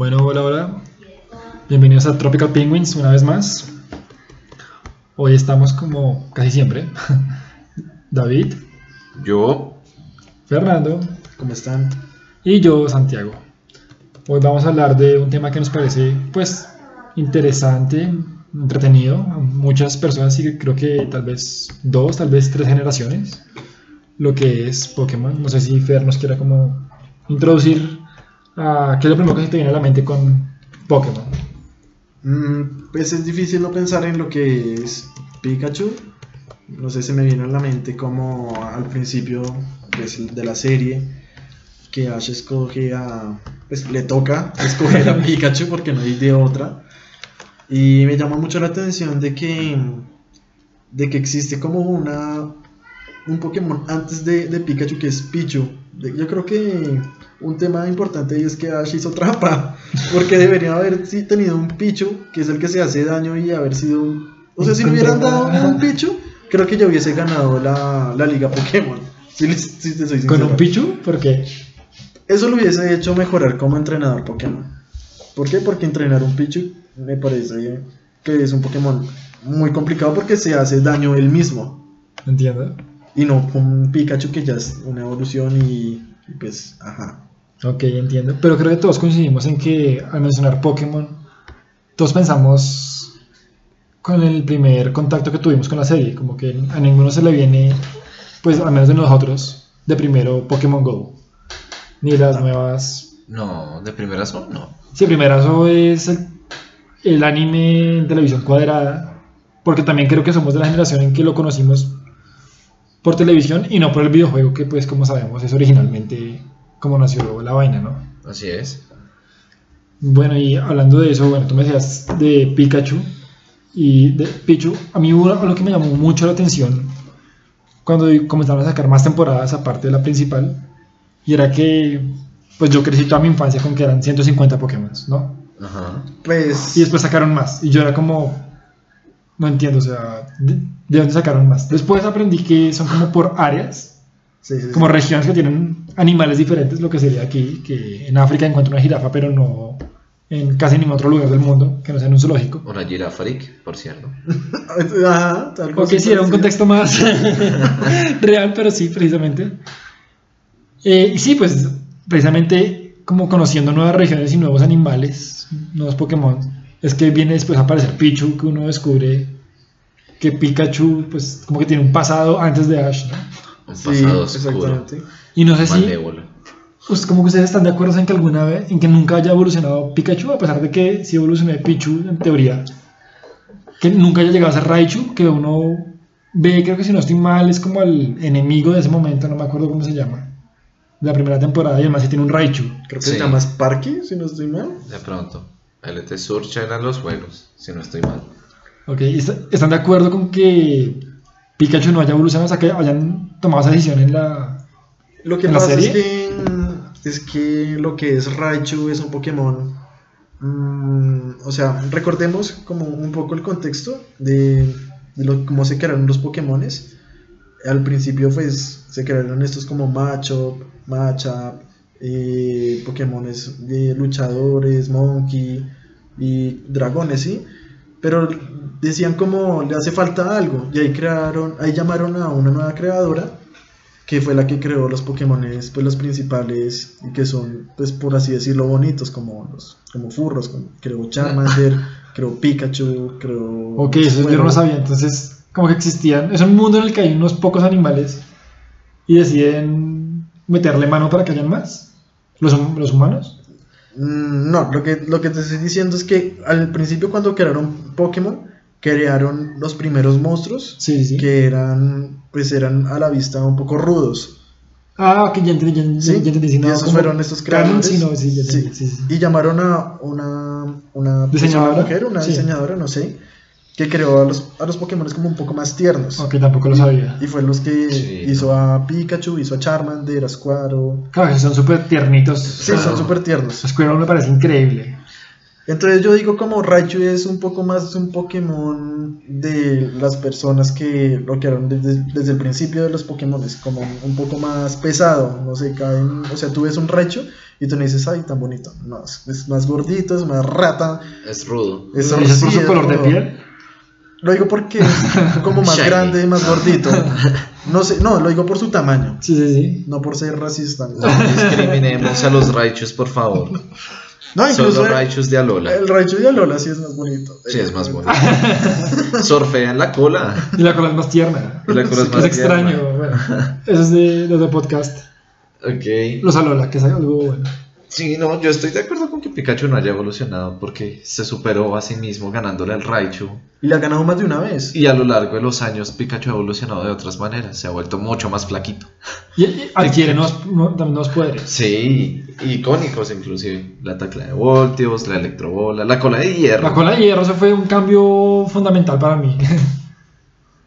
Bueno, hola, hola. Bienvenidos a Tropical Penguins una vez más. Hoy estamos como casi siempre. David, Yo, Fernando ¿Cómo están? y yo, Santiago. Hoy vamos a hablar de un tema que nos parece, pues, interesante, entretenido. A muchas personas, y creo que tal vez dos, tal vez tres generaciones, lo que es Pokémon. No sé si Fer nos quiera como introducir a qué es lo primero que se te viene a la mente con Pokémon. Mm, pues es difícil no pensar en lo que es Pikachu. No sé, se me viene a la mente como al principio pues, de la serie que Ash escoge a... pues le toca escoger a Pikachu porque no hay de otra. Y me llama mucho la atención de que, de que existe como una un Pokémon antes de, de Pikachu que es Pichu. Yo creo que un tema importante ahí es que Ash hizo trampa. Porque debería haber sí, tenido un Pichu, que es el que se hace daño, y haber sido. un- O sea, si le hubieran dado un Pichu, creo que yo hubiese ganado la, la Liga Pokémon. Si, les- si te soy Con un Pichu, porque Eso lo hubiese hecho mejorar como entrenador Pokémon. ¿Por qué? Porque entrenar un Pichu me parece que es un Pokémon muy complicado porque se hace daño él mismo. entiendo. Y no con un Pikachu que ya es una evolución y, y pues, ajá. Ok, entiendo. Pero creo que todos coincidimos en que al mencionar Pokémon, todos pensamos con el primer contacto que tuvimos con la serie. Como que a ninguno se le viene, pues al menos de nosotros, de primero Pokémon Go. Ni las nuevas. no, de primerazo, no. Sí, primerazo es el, el anime en televisión cuadrada. Porque también creo que somos de la generación en que lo conocimos por televisión y no por el videojuego, que pues como sabemos es originalmente como nació la vaina, ¿no? Así es. Bueno, y hablando de eso, bueno, tú me decías de Pikachu y de Pichu. A mí hubo algo que me llamó mucho la atención cuando comenzaron a sacar más temporadas aparte de la principal. Y era que, pues yo crecí toda mi infancia con que eran 150 Pokémon, ¿no? Ajá. Pues, Y después sacaron más. Y yo era como, no entiendo, o sea, ¿de, de dónde sacaron más? Después aprendí que son como por áreas, sí, sí, sí. como regiones que tienen animales diferentes, lo que sería aquí, que en África encuentro una jirafa, pero no en casi ningún otro lugar del mundo, que no sea en un zoológico. Una jirafa freak, por cierto. Ajá, algo Ok, así sí, era un contexto más real, pero sí, precisamente. Eh, y sí, pues, precisamente como conociendo nuevas regiones y nuevos animales, nuevos Pokémon, es que viene después a aparecer Pichu, que uno descubre que Pikachu, pues, como que tiene un pasado antes de Ash, ¿no? Un Sí, pasado oscuro. Y no sé si, Malévolo. pues, como que ustedes están de acuerdo en que alguna vez, en que nunca haya evolucionado Pikachu, a pesar de que sí evolucionó Pichu, en teoría, que nunca haya llegado a ser Raichu, que uno ve, creo que si no estoy mal, es como el enemigo de ese momento, no me acuerdo cómo se llama, de la primera temporada, y además sí tiene un Raichu. Creo que Sí. se llama Sparky, si no estoy mal. De pronto. LT Surcha eran los juegos, si no estoy mal. Ok, ¿y está- ¿están de acuerdo con que Pikachu no haya evolucionado, o sea, que hayan tomado esa decisión en la... Lo que ¿En la pasa es que, es que lo que es Raichu es un Pokémon. mm, o sea, recordemos como un poco el contexto de, de lo- cómo se crearon los Pokémones. Al principio, pues se crearon estos como Machop, Machop, eh, Pokémones de luchadores, Monkey y dragones, ¿sí? Pero decían como le hace falta algo y ahí crearon, ahí llamaron a una nueva creadora que fue la que creó los Pokémones, pues los principales y que son, pues por así decirlo, bonitos como los, como furros, como creó Charmander, creó Pikachu, creó. Ok, eso yo no lo bueno, sabía, entonces como que existían, es un mundo en el que hay unos pocos animales y deciden meterle mano para que hayan más, los, los humanos. Mm, No, lo que, lo que te estoy diciendo es que al principio cuando crearon Pokémon, crearon los primeros monstruos Sí, sí, sí. que eran, pues eran a la vista un poco rudos. Ah, ok, ya entendí, ya, ya- ¿sí? ya entendí. sí, y no, esos fueron estos creadores. sí, no, sí, ya Sí. entendí, sí, sí. Y llamaron a una, una, pues, ¿Diseñadora? una mujer, una Sí. diseñadora, no sé, que creó a los, a los Pokémon como un poco más tiernos. Ok, tampoco lo sabía. Y fue los que Sí, hizo a Pikachu, hizo a Charmander, a Squaro. Claro, que son súper tiernitos. Sí, son súper tiernos. Me parece increíble. Entonces yo digo como Raichu es un poco más un Pokémon de las personas que lo crearon desde, desde el principio de los Pokémon, es como un poco más pesado, no sé, caen, o sea, tú ves un Raichu Y tú no dices, ay, tan bonito. No, es, es más gordito, es más rata. Es rudo. Es ¿Lo dices por su color de piel? Lo digo porque es como más grande, más gordito. No sé, no, lo digo por su tamaño. Sí, sí, sí. No por ser racista. No discriminemos a los Raichus, por favor. No, incluso el, Raichus de Alola. el Raichu de Alola sí es más bonito. Sí, es más bonito. Surfean la cola. Y la cola es más tierna. Y la cola es Es más extraño. tierna. Bueno, eso es de los de podcast. Ok. Los Alola, que es algo bueno. Sí, no, yo estoy de acuerdo con que Pikachu no haya evolucionado porque se superó a sí mismo ganándole al Raichu. Y le ha ganado más de una vez. Y a lo largo de los años Pikachu ha evolucionado de otras maneras, se ha vuelto mucho más flaquito. Y, y adquiere nuevos, nuevos poderes. Sí, icónicos inclusive. La tacla de Voltios, la electrobola, la cola de hierro. La cola de hierro, eso fue un cambio fundamental para mí.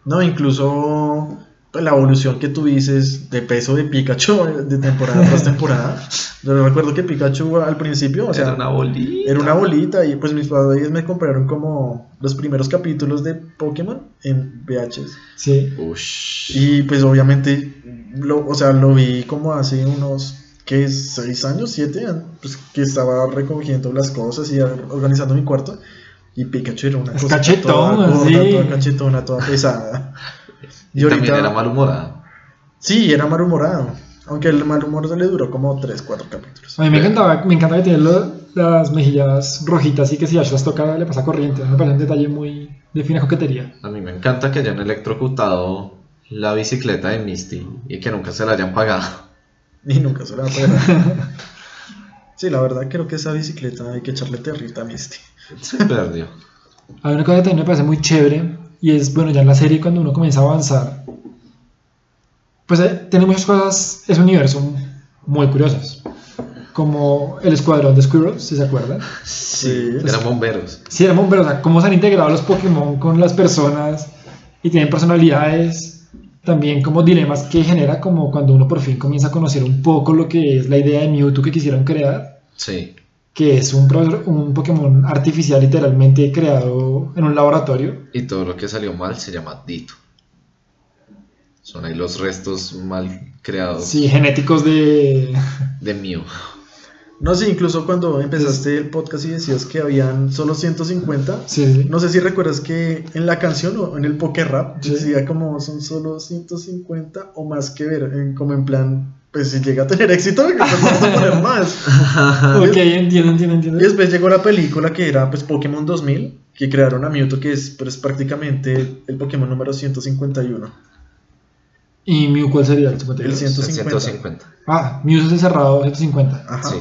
No, incluso la evolución que tú dices de peso de Pikachu eh, de temporada tras temporada. Yo recuerdo que Pikachu al principio, o sea, Era una bolita. era una bolita y pues mis padres me compraron como los primeros capítulos de Pokémon en VHS. Sí. Ush. Y pues obviamente, lo, o sea, lo vi como hace unos, ¿qué? ¿Seis años? ¿Siete? Pues que estaba recogiendo las cosas y organizando mi cuarto. Y Pikachu era una Es cosa cachetón, toda gorda, sí. toda cachetona, toda pesada. Y, Y también ahorita- era malhumorado. Sí, era malhumorado. Aunque el mal humor se le duró como 3, 4 capítulos. A mí me encantaba, me encanta que tiene lo- las mejillas rojitas y que si Ash las toca le pasa corriente. Me parece un detalle muy de fina coquetería. A mí me encanta que hayan electrocutado la bicicleta de Misty y que nunca se la hayan pagado. Y nunca se la pagar. Sí, la verdad creo que esa bicicleta hay que echarle territa a Misty. Se perdió. Hay una cosa que también me parece muy chévere y es, bueno, ya en la serie cuando uno comienza a avanzar, pues eh, tiene muchas cosas, es un universo muy curiosos. Como el escuadrón de Squirrel, si se acuerdan. Sí. Eran bomberos. Sí, eran bomberos, o sea, cómo se han integrado los Pokémon con las personas y tienen personalidades, también como dilemas que genera como cuando uno por fin comienza a conocer un poco lo que es la idea de Mewtwo que quisieron crear, Sí. Que es un, pro- un Pokémon artificial literalmente creado en un laboratorio. Y todo lo que salió mal se llama Dito. Son ahí los restos mal creados Sí, genéticos de... de Mew. No sé, incluso cuando empezaste el podcast y decías que habían solo 150, Sí, sí. no sé si recuerdas que en la canción o en el Poké Rap Sí. decía como son solo 150 o más que ver, en- como en plan, pues si llega a tener éxito, que pues vamos a poner más. Ok, entiendo, entiendo, entiendo. Y después llegó la película que era pues Pokémon 2000, que crearon a Mewtwo, que es pues, prácticamente el Pokémon número 151. ¿Y Mew cuál sería el 52? El 100. El 150. 150. Ah, Mew es el cerrado 150. Ajá. Sí.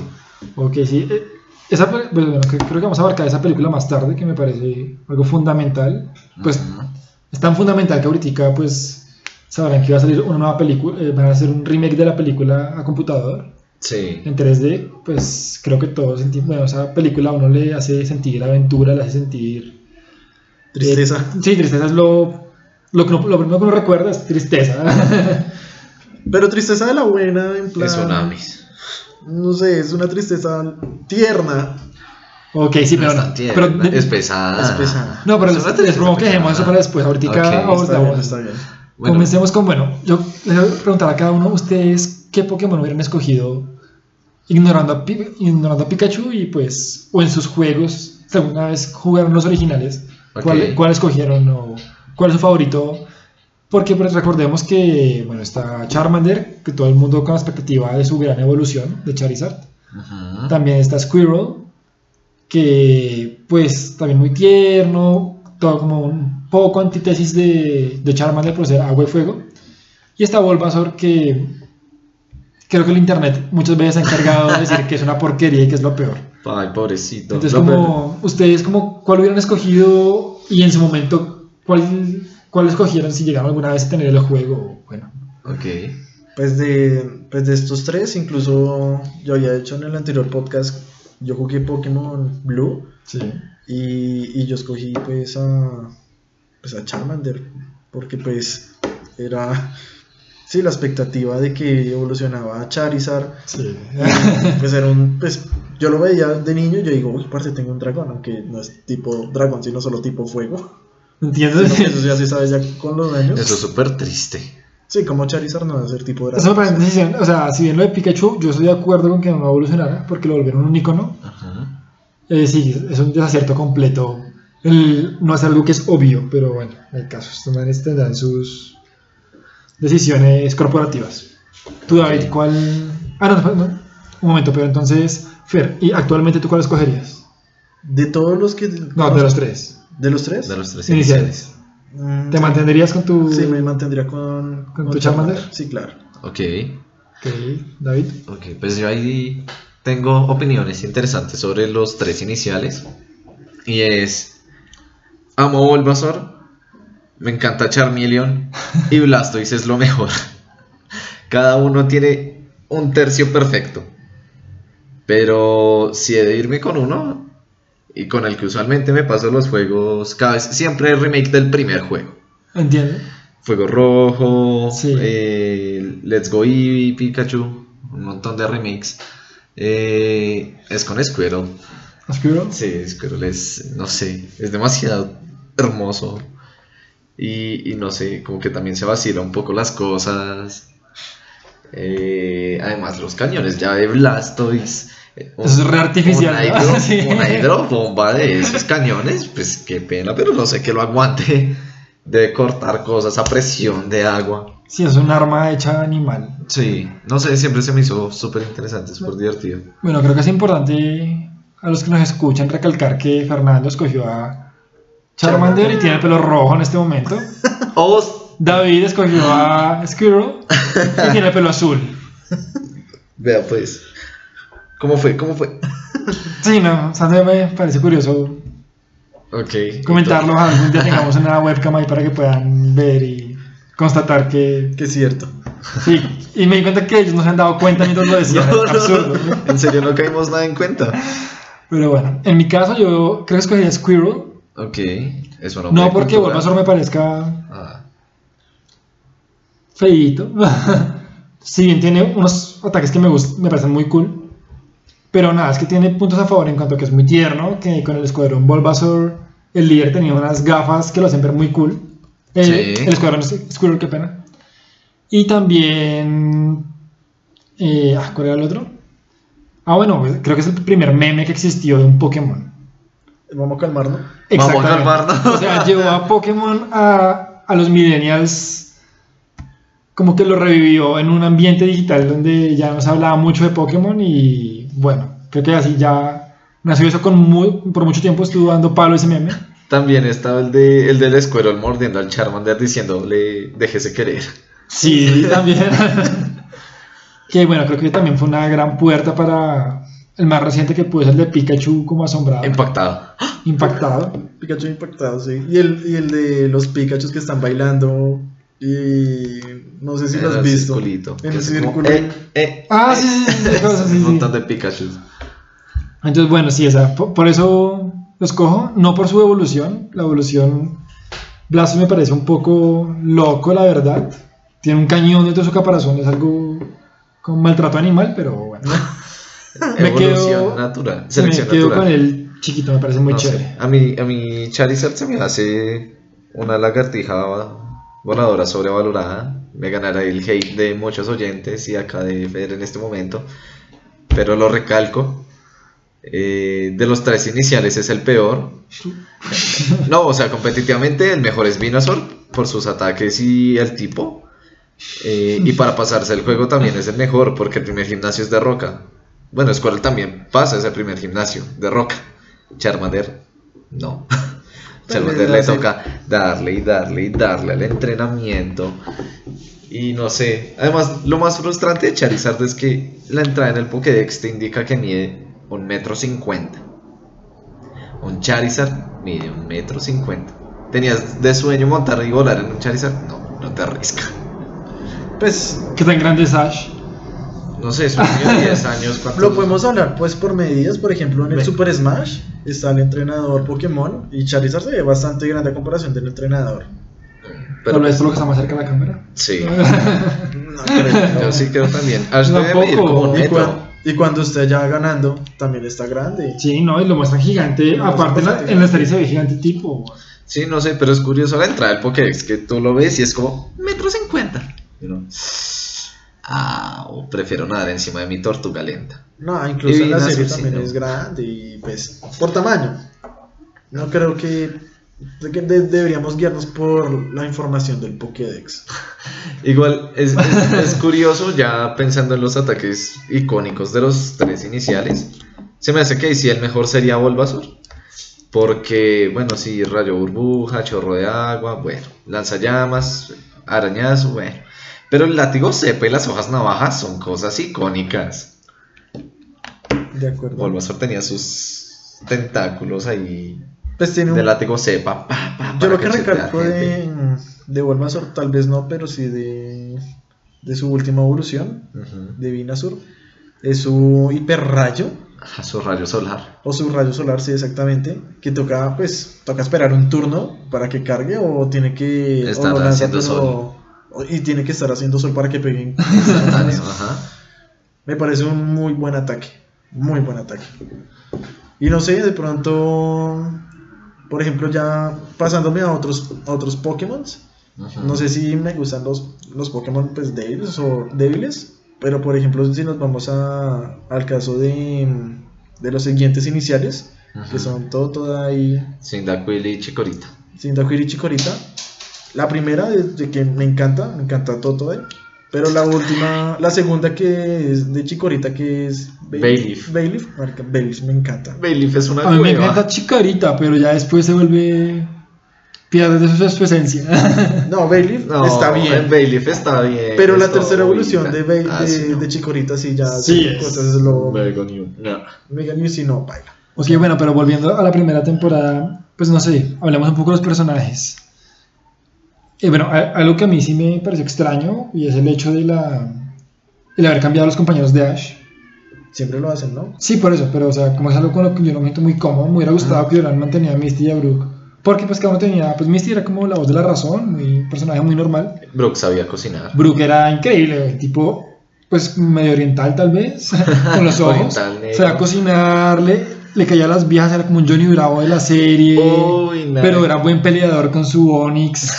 Ok, sí. eh, Esa, pues, bueno, creo que vamos a abarcar esa película más tarde, que me parece algo fundamental. Pues es tan fundamental que ahorita pues sabrán que va a salir una nueva película, eh, van a hacer un remake de la película a computador Sí. en 3D. Pues creo que todos sentimos, bueno, esa película a uno le hace sentir aventura, le hace sentir... Tristeza. eh, sí, tristeza es lo... Lo, que uno- lo primero que uno recuerda es tristeza. Pero tristeza de la buena, en plan... Es tsunamis. No sé, es una tristeza tierna. ok, sí, No pero es no. tan tierna, pero de- es pesada. Es pesada. No, pero Es les, tristeza propongo que dejemos eso para después. Ahorita Ok, Está abordamos. bien, está bien. Bueno, Comencemos con, bueno, yo les voy a preguntar a cada uno, ustedes, ¿qué Pokémon hubieran escogido ignorando a, ignorando a Pikachu y pues, o en sus juegos, si alguna vez jugaron los originales, ¿cuál, cuál escogieron o cuál es su favorito? Porque pues recordemos que, bueno, está Charmander, que todo el mundo con la expectativa de su gran evolución de Charizard. ujú. También está Squirrel, que pues también muy tierno, como un poco antítesis de, de Charmander por ser agua y fuego. Y está Bulbasaur que creo que el internet muchas veces se ha encargado de decir que es una porquería y que es lo peor. Ay, pobrecito. Entonces como ustedes como cuál hubieran escogido y en su momento cuál, cuál escogieron si llegaron alguna vez a tener el juego. Bueno, Ok. Pues de, pues de estos tres, incluso yo había hecho en el anterior podcast, yo jugué Pokémon Blue sí. Y, y yo escogí pues a, pues a Charmander, porque pues era, sí, la expectativa de que evolucionaba a Charizard, Sí. pues era un, pues yo lo veía de niño y yo digo, uy, parce, tengo un dragón, aunque no es tipo dragón, sino solo tipo fuego. ¿Entiendes? Sino eso ya se sabe ya con los años. Eso es súper triste. Sí, como Charizard no va a ser tipo Eso me Dragon. parece decisión. O sea, si bien lo de Pikachu, yo estoy de acuerdo con que no evolucionara, porque lo volvieron un icono. Ajá. Eh, sí, es un desacierto completo. El- no es algo que es obvio, pero bueno, hay casos. Estos manes tendrán sus decisiones corporativas. Tú, David. ¿cuál...? Ah, no, no, no. un momento, pero entonces, Fer, ¿y actualmente tú cuál escogerías? De todos los que. No, de los tres. ¿De los tres? De los tres Iniciales. iniciales. Mm, ¿Te sí. mantendrías con tu...? Sí, me mantendría con. ¿Con tu Charmander? Sí, claro. Ok. Ok, David. Ok, pues yo ahí tengo opiniones interesantes sobre los tres iniciales. Y es. Amo Bulbasaur. Me encanta Charmeleon. Y Blastoise es lo mejor. Cada uno tiene un tercio perfecto. Pero si he de irme con uno. Y con el que usualmente me paso los juegos. Cada vez, siempre remake del primer juego. Entiendo. Fuego Rojo, Sí. eh, Let's Go Eevee, Pikachu, un montón de remakes. Eh, es con Squirtle. ¿Oscuro? Sí, Squirtle es, no sé, es demasiado hermoso. Y, y no sé, como que también se vacila un poco las cosas. Eh, además, los cañones ya de Blastoise. eh, un- es re artificial, Una, hidro- Sí. una hidrobomba de esos cañones, pues qué pena, pero no sé que lo aguante. De cortar cosas a presión de agua. Sí, es un arma hecha animal. Sí, no sé, siempre se me hizo súper interesante, súper divertido. Bueno, creo que es importante a los que nos escuchan recalcar que Fernando escogió a Charmander y tiene el pelo rojo en este momento. Oh, David escogió a Squirrel y tiene el pelo azul. vea pues. ¿Cómo fue? ¿Cómo fue? Sí, no, o sea, me parece curioso Ok. comentarlo. Algún día tengamos una webcam ahí para que puedan ver y constatar que. Que es cierto. Sí, y me di cuenta que ellos no se han dado cuenta mientras lo decían. No, es no, absurdo. En serio, no caímos nada en cuenta. Pero bueno, en mi caso yo creo que escogería Squirrel. Ok, eso no No porque. Bulbasaur me parezca Ah, feíto. si bien tiene unos ataques que me gustan, me parecen muy cool. Pero nada, es que tiene puntos a favor en cuanto a que es muy tierno, que con el escuadrón Bulbasaur el líder tenía unas gafas que lo hacen ver muy cool. El, Sí. el escuadrón Squirrel, qué pena. Y también... eh, ah, ¿Cuál era el otro? Ah, bueno, creo que es el primer meme que existió de un Pokémon. Vamos a calmarnos. Vamos a calmarnos. O sea, llevó a Pokémon a, a los millennials, como que lo revivió en un ambiente digital donde ya no se hablaba mucho de Pokémon y bueno, creo que así ya nació eso con muy- por mucho tiempo, estuvo dando palo ese meme. También estaba el, de, el del Squirrel mordiendo al Charmander diciéndole, déjese querer. Sí, también. que bueno, creo que también fue una gran puerta para el más reciente que pudo ser el de Pikachu como asombrado, Impactado. impactado. Pikachu impactado, sí. Y el, y el de los Pikachus que están bailando. Y no sé si lo has el visto. circulito. En el círculo. eh, eh, Ah, eh. sí, sí, sí, sí, cosas, sí, Un montón de Pikachu. Entonces, bueno, sí, esa, por, por eso lo escojo, no por su evolución. La evolución, Blastoise me parece un poco loco, la verdad. Tiene un cañón dentro de su caparazón, es algo con maltrato animal, pero bueno. Me Evolución quedo- natural. me Selección quedo natural. con el chiquito, me parece muy No sé, chévere. A mí, a mí Charizard se me hace una lagartija voladora sobrevalorada. Me ganará el hate de muchos oyentes y acá de Fer en este momento. Pero lo recalco. Eh, de los tres iniciales es el peor. No, o sea, competitivamente el mejor es Venusaur por sus ataques y el tipo. Eh, y para pasarse el juego también es el mejor porque el primer gimnasio es de roca. Bueno, Squirrel también pasa ese primer gimnasio de roca. Charmander, no. Charmander le toca darle y darle y darle al entrenamiento. Y no sé. Además, lo más frustrante de Charizard es que la entrada en el Pokédex te indica que mide un metro cincuenta. Un Charizard mide un metro cincuenta. ¿Tenías de sueño montar y volar en un Charizard? No, no te arrisca. Pues ¿Qué tan grande es Ash? No sé, es de 10 años. ¿cuántos- lo podemos hablar pues por medidas. Por ejemplo, en el. Super Smash está el entrenador Pokémon. Y Charizard se ve bastante grande a comparación del entrenador. Pero, Tal vez por lo que está más cerca de la cámara. sí, No creo. yo sí creo también. Ash Yo debe medir como un Y, cuando esté ya ganando, también está grande. Sí, no, y lo muestran gigante. Lo Aparte, en la, en la se ve gigante tipo. Sí, no sé, pero es curioso la entrada del Pokédex, que tú lo ves y es como metro cincuenta. Uno, ah, o prefiero nadar encima de mi tortuga lenta. No, incluso Y en la serie también es grande y pues por tamaño. No creo que, de que de- deberíamos guiarnos por la información del Pokédex. Igual es, es- es curioso ya pensando en los ataques icónicos de los tres iniciales. Se me hace que sí el mejor sería Bulbasaur. Porque, bueno, sí, rayo burbuja, chorro de agua, bueno, lanzallamas, arañazo, bueno. Pero el látigo cepa y las hojas navajas son cosas icónicas. De acuerdo. Bulbasaur tenía sus tentáculos ahí Pues tiene un, de látigo cepa. pa, pa, Yo lo que recalco de, de Bulbasaur, tal vez no, pero sí de, de su última evolución, Ujú. de Vinazur, es su hiperrayo, A su rayo solar. o su rayo solar, sí, exactamente, que toca, pues, toca esperar un turno para que cargue, o tiene que... Estar haciendo o- Y tiene que estar haciendo sol para que peguen. Ajá. Me parece un muy buen ataque. Muy buen ataque. Y no sé, de pronto, por ejemplo, ya pasándome a otros, a otros Pokémon. No sé si me gustan los, los Pokémon pues débiles o débiles. Pero por ejemplo, si nos vamos a, al caso de, de los siguientes iniciales, que son todo, todo ahí, Cyndaquil y Chikorita. Cyndaquil y Chikorita. La primera, de, de que me encanta, me encanta todo ahí. Pero la última, la segunda que es de Chikorita, que es Bayleaf. Bayleaf, marica, Bayleaf me encanta. Bayleaf es una A mí me encanta Chicarita, pero ya después se vuelve. pierde de su, su esencia. No, Bayleaf No, está bien. Bayleaf está bien. Pero la tercera evolución de, Ah, de, sí, no. de Chikorita sí ya Sí, es cosas lo Mega New. No. Mega News y no baila. ok, bueno, pero volviendo a la primera temporada, pues no sé, hablemos un poco de los personajes. Eh, bueno, algo que a mí sí me pareció extraño y es el hecho de la. el haber cambiado a los compañeros de Ash. Siempre lo hacen, ¿no? Sí, por eso, pero o sea, como es algo con lo que yo no me siento muy cómodo, me hubiera gustado que hubieran mantenido a Misty y a Brooke. Porque pues cada uno tenía, pues Misty era como la voz de la razón, muy un personaje muy normal. Brooke sabía cocinar. Brooke era increíble, el tipo, pues medio oriental tal vez, con los ojos. O sea, cocinar, le, caía a las viejas, era como un Johnny Bravo de la serie. Uy, pero era buen peleador con su Onix.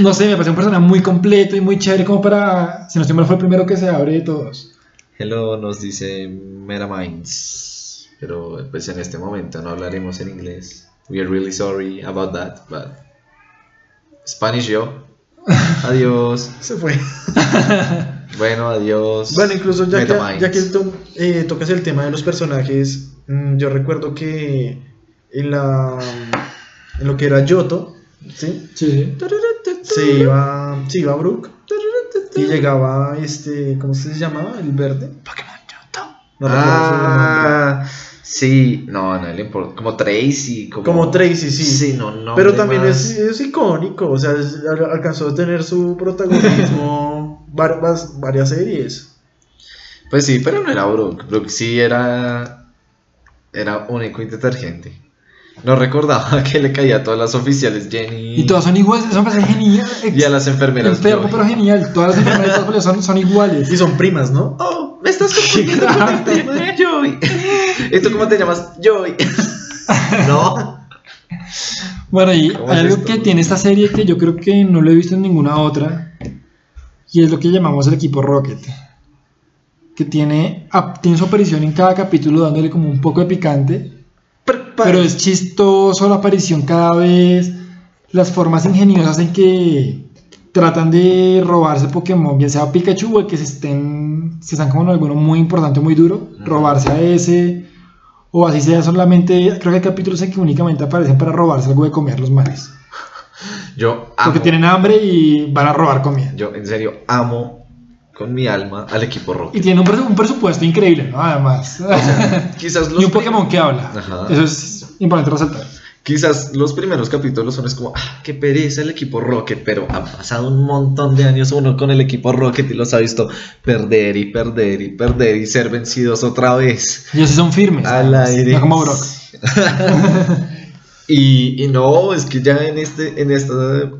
No sé, me pareció un personaje muy completo y muy chévere como para, si no estoy mal, fue el primero que se abre de todos. Hello nos dice Metaminds. Pero pues en este momento no hablaremos en inglés. We are really sorry about that, but Spanish yo. Adiós. Se fue. Bueno, adiós. Bueno, incluso ya que, Metaminds. ya que to- eh, tocas el tema de los personajes, mm, yo recuerdo que en la en lo que era Yoto, ¿sí? Sí, sí. Se iba, se iba Brook y llegaba este, ¿cómo se llamaba? El verde. Pokémon. No ah, sí, no, no le importa. Como Tracy, como, Como Tracy, sí. Sí, no, no. Pero también es, es icónico, o sea, es- alcanzó a tener su protagonismo varias, varias series. Pues sí, pero no era Brooke. Brooke sí era. Era único y detergente. No recordaba que le caía a todas las oficiales Jenny. Y todas son iguales, eso me parece genial. Y a las enfermeras. Enfermo, pero genial. Todas las enfermeras de son, son iguales. Y son primas, ¿no? Oh, me estás confundiendo con el tema de Joy. ¿Y tú cómo te llamas? Joy. no. Bueno, y ¿Cómo hay es algo esto? que tiene esta serie que yo creo que no lo he visto en ninguna otra. Y es lo que llamamos el equipo Rocket. Que tiene, tiene su aparición en cada capítulo dándole como un poco de picante. Pero es chistoso la aparición cada vez. Las formas ingeniosas en que tratan de robarse Pokémon, bien sea Pikachu o el que se estén, se están como en alguno muy importante, muy duro, robarse a ese. O así sea solamente, creo que hay capítulos en que únicamente aparecen para robarse algo de comer los males. Yo amo. Porque tienen hambre y van a robar comida. Yo en serio amo con mi alma al equipo Y Rocket. tienen un, un presupuesto increíble, ¿no? Además. Quizás los y un Pokémon que habla. Ajá. Eso es importante resaltar. Quizás los primeros capítulos son es como, ah, qué pereza el equipo Rocket, pero ha pasado un montón de años uno con el equipo Rocket y los ha visto perder y perder y perder y ser vencidos otra vez. Ellos sí son firmes. Al aire. No como Brock. y, y no, es que ya en este, en este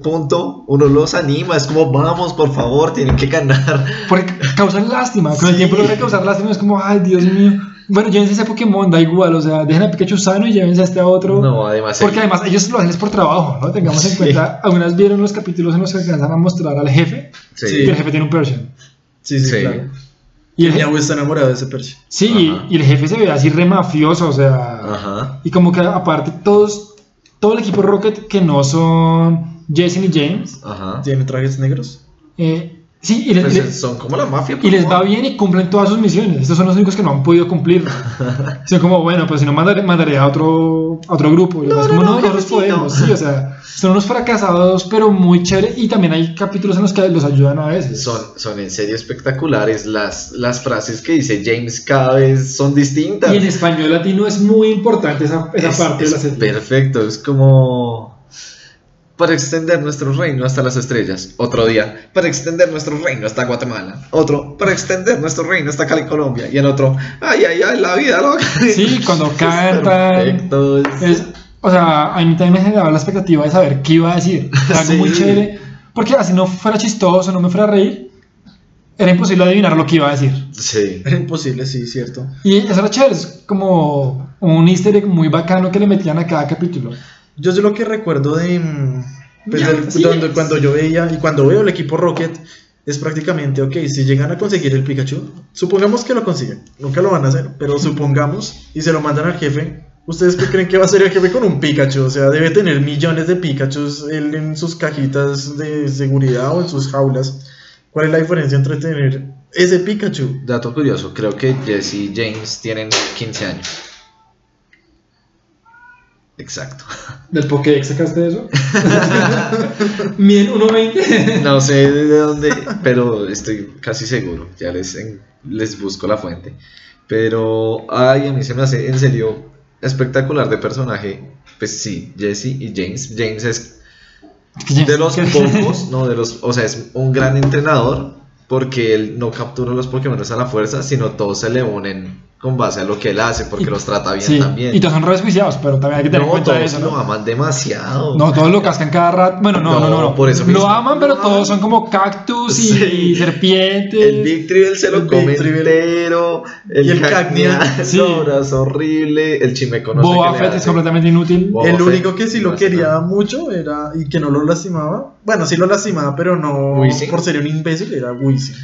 punto uno los anima, es como, vamos, por favor, tienen que ganar. Porque causan lástima. Con el Sí. tiempo logra causar lástima. Es como, ay, Dios mío. Bueno, llévense ese Pokémon, da igual, o sea, dejen a Pikachu sano y llévense a este otro. No, además. Porque el- además ellos lo hacen es por trabajo, ¿no? Tengamos en Sí. cuenta, algunas vieron los capítulos en los que alcanzan a mostrar al jefe, Sí. y el jefe tiene un Persian. Sí, sí, Sí. claro. Y el, Mi je- abuelo está enamorado de ese Percy. sí, Ajá. y el jefe se ve así re mafioso, o sea, Ajá. y como que aparte todos, todo el equipo Rocket que no son Jesse ni James, Ajá. ¿Tiene trajes negros? eh, sí, y les, Pues les- son como la mafia. y les va bien y cumplen todas sus misiones. Estos son los únicos que no han podido cumplir. Son como, bueno, pues si no mandaré, mandaré a otro, a otro grupo. Y demás como, no, nosotros podemos. Sí, o sea, son unos fracasados, pero muy chévere. Y también hay capítulos en los que los ayudan a veces. Son, son en serio espectaculares. Las, las frases que dice James cada vez son distintas. Y en español latino es muy importante esa, esa Es- parte es de la serie. Perfecto, es como para extender nuestro reino hasta las estrellas. Otro día, para extender nuestro reino hasta Guatemala. Otro, para extender nuestro reino hasta Cali, Colombia. Y el otro, ay, ay, ay, la vida loca. Sí, cuando cantan. Es, o sea, a mí también me generaba la expectativa de saber qué iba a decir. Era algo Sí. muy chévere. Porque así no fuera chistoso, no me fuera a reír, era imposible adivinar lo que iba a decir. Sí. Era imposible, sí, cierto. Y eso era chévere, es como un easter egg muy bacano que le metían a cada capítulo. Yo sé lo que recuerdo de. mm, pues, Ya, del- sí. cuando, cuando yo veía y cuando veo el equipo Rocket, es prácticamente, ok, si llegan a conseguir el Pikachu, supongamos que lo consiguen, nunca lo van a hacer, pero supongamos y se lo mandan al jefe. ¿Ustedes qué creen que va a hacer el jefe con un Pikachu? O sea, debe tener millones de Pikachus él en sus cajitas de seguridad o en sus jaulas. ¿Cuál es la diferencia entre tener ese Pikachu? Dato curioso, creo que Jesse y James tienen 15 años. Exacto. ¿Del Pokédex sacaste eso? Miden 1.20. No sé de dónde, pero estoy casi seguro. Ya les, les busco la fuente. Pero, ay, a mí se me hace en serio espectacular de personaje. Pues sí, Jesse y James. James es de los pocos, no, de los, o sea, es un gran entrenador porque él no captura los Pokémon a la fuerza, sino todos se le unen con base a lo que él hace porque Y- los trata bien Sí, también. y todos son resjuiciados, pero también hay que tener en no, cuenta todos eso, lo ¿no? aman demasiado. No, todos lo cascan cada rato. Bueno, no, no, No, no. no. por eso lo mismo. aman, pero Lo todos son como cactus y, Sí. serpientes. El Victreebel se lo El come entero. El, Y el Cacnea. Sí. es horrible. El Chimeco no Boba Fett es completamente inútil. Boba el Fett, único que sí lo quería mucho era y que no lo lastimaba. Bueno, sí lo lastimaba, pero no ¿Wisin? por ser un imbécil, era Wisin.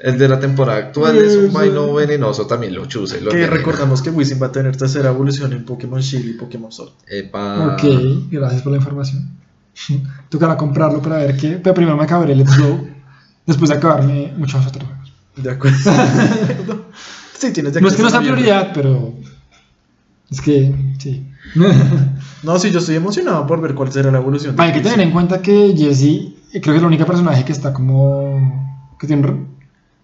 El de la temporada actual es un vaino venenoso también, lo chuse. Lo Que recordamos que Wisin va a tener tercera evolución en Pokémon Shield y Pokémon Sword. Epa. Ok, gracias por la información. Tocará comprarlo para ver qué. Pero primero me acabaré Let's Go. Después de acabarme muchos otros juegos. De acuerdo. sí, tienes de No es que no sea prioridad, pero. Es que. Sí. No, sí, yo estoy emocionado por ver cuál será la evolución. Hay que tener en cuenta que Jessie, creo que es la única personaje que está como. que tiene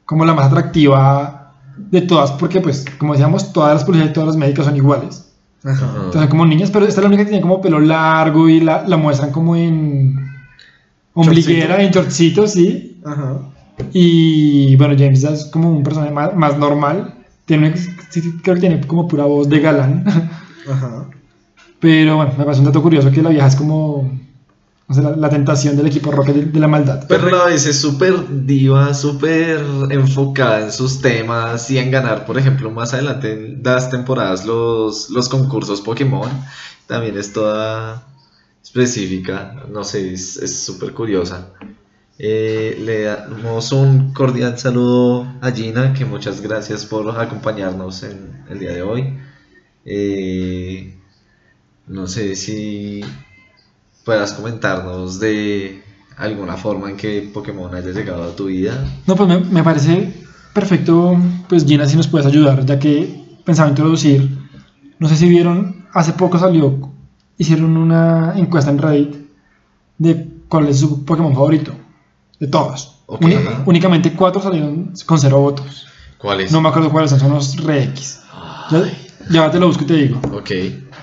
como la más atractiva de todas, porque, pues, como decíamos, todas las policías y todas las médicas son iguales. Ajá. Entonces, son como niñas, pero esta es la única que tiene como pelo largo y la, la muestran como en. ombliguera, en shortcitos, sí. Ajá. Y bueno, James es como un personaje más, más normal. Tiene, sí, creo que tiene como pura voz de galán. Ajá. Pero bueno, me parece un dato curioso que la vieja es como. O sea, la, tentación del equipo Rocket de, la maldad. Pero la vez es súper diva, súper enfocada en sus temas y en ganar, por ejemplo, más adelante en las temporadas los, los concursos Pokémon. También es toda específica, no sé, es súper curiosa. Eh, le damos un cordial saludo a Gina, que muchas gracias por acompañarnos en el día de hoy. Eh, no sé si puedas comentarnos de alguna forma en que Pokémon haya llegado a tu vida. No, pues me, me parece perfecto. Pues Gina, si nos puedes ayudar, ya que pensaba introducir. No sé si vieron, hace poco salió, hicieron una encuesta en Reddit de cuál es su Pokémon favorito. De todos. Ok. Uni- únicamente cuatro salieron con cero votos. ¿Cuál es? No me acuerdo cuáles son, son los Re X. Ya, ya te lo busco y te digo. Ok.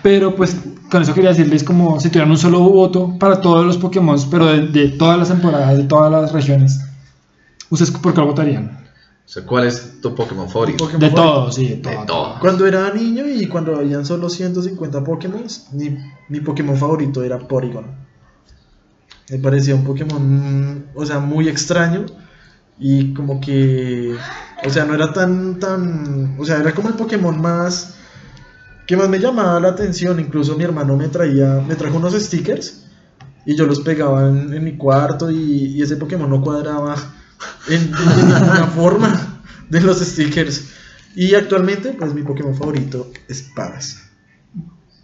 Pero pues con eso quería decirles como si tuvieran un solo voto para todos los Pokémon, pero de, de todas las temporadas, de todas las regiones, ¿ustedes por qué lo votarían? O sea, ¿Cuál es tu Pokémon favorito? Pokémon De todos, sí, de todo. Cuando era niño y cuando habían solo 150 Pokémon, mi, mi Pokémon favorito era Porygon. Me parecía un Pokémon, o sea, muy extraño Y como que, o sea, no era tan, tan, o sea, era como el Pokémon más, que más me llamaba la atención. Incluso mi hermano me traía, me trajo unos stickers y yo los pegaba en, en mi cuarto y, y ese Pokémon no cuadraba en, de ninguna forma de los stickers. Y actualmente, pues mi Pokémon favorito es Paras.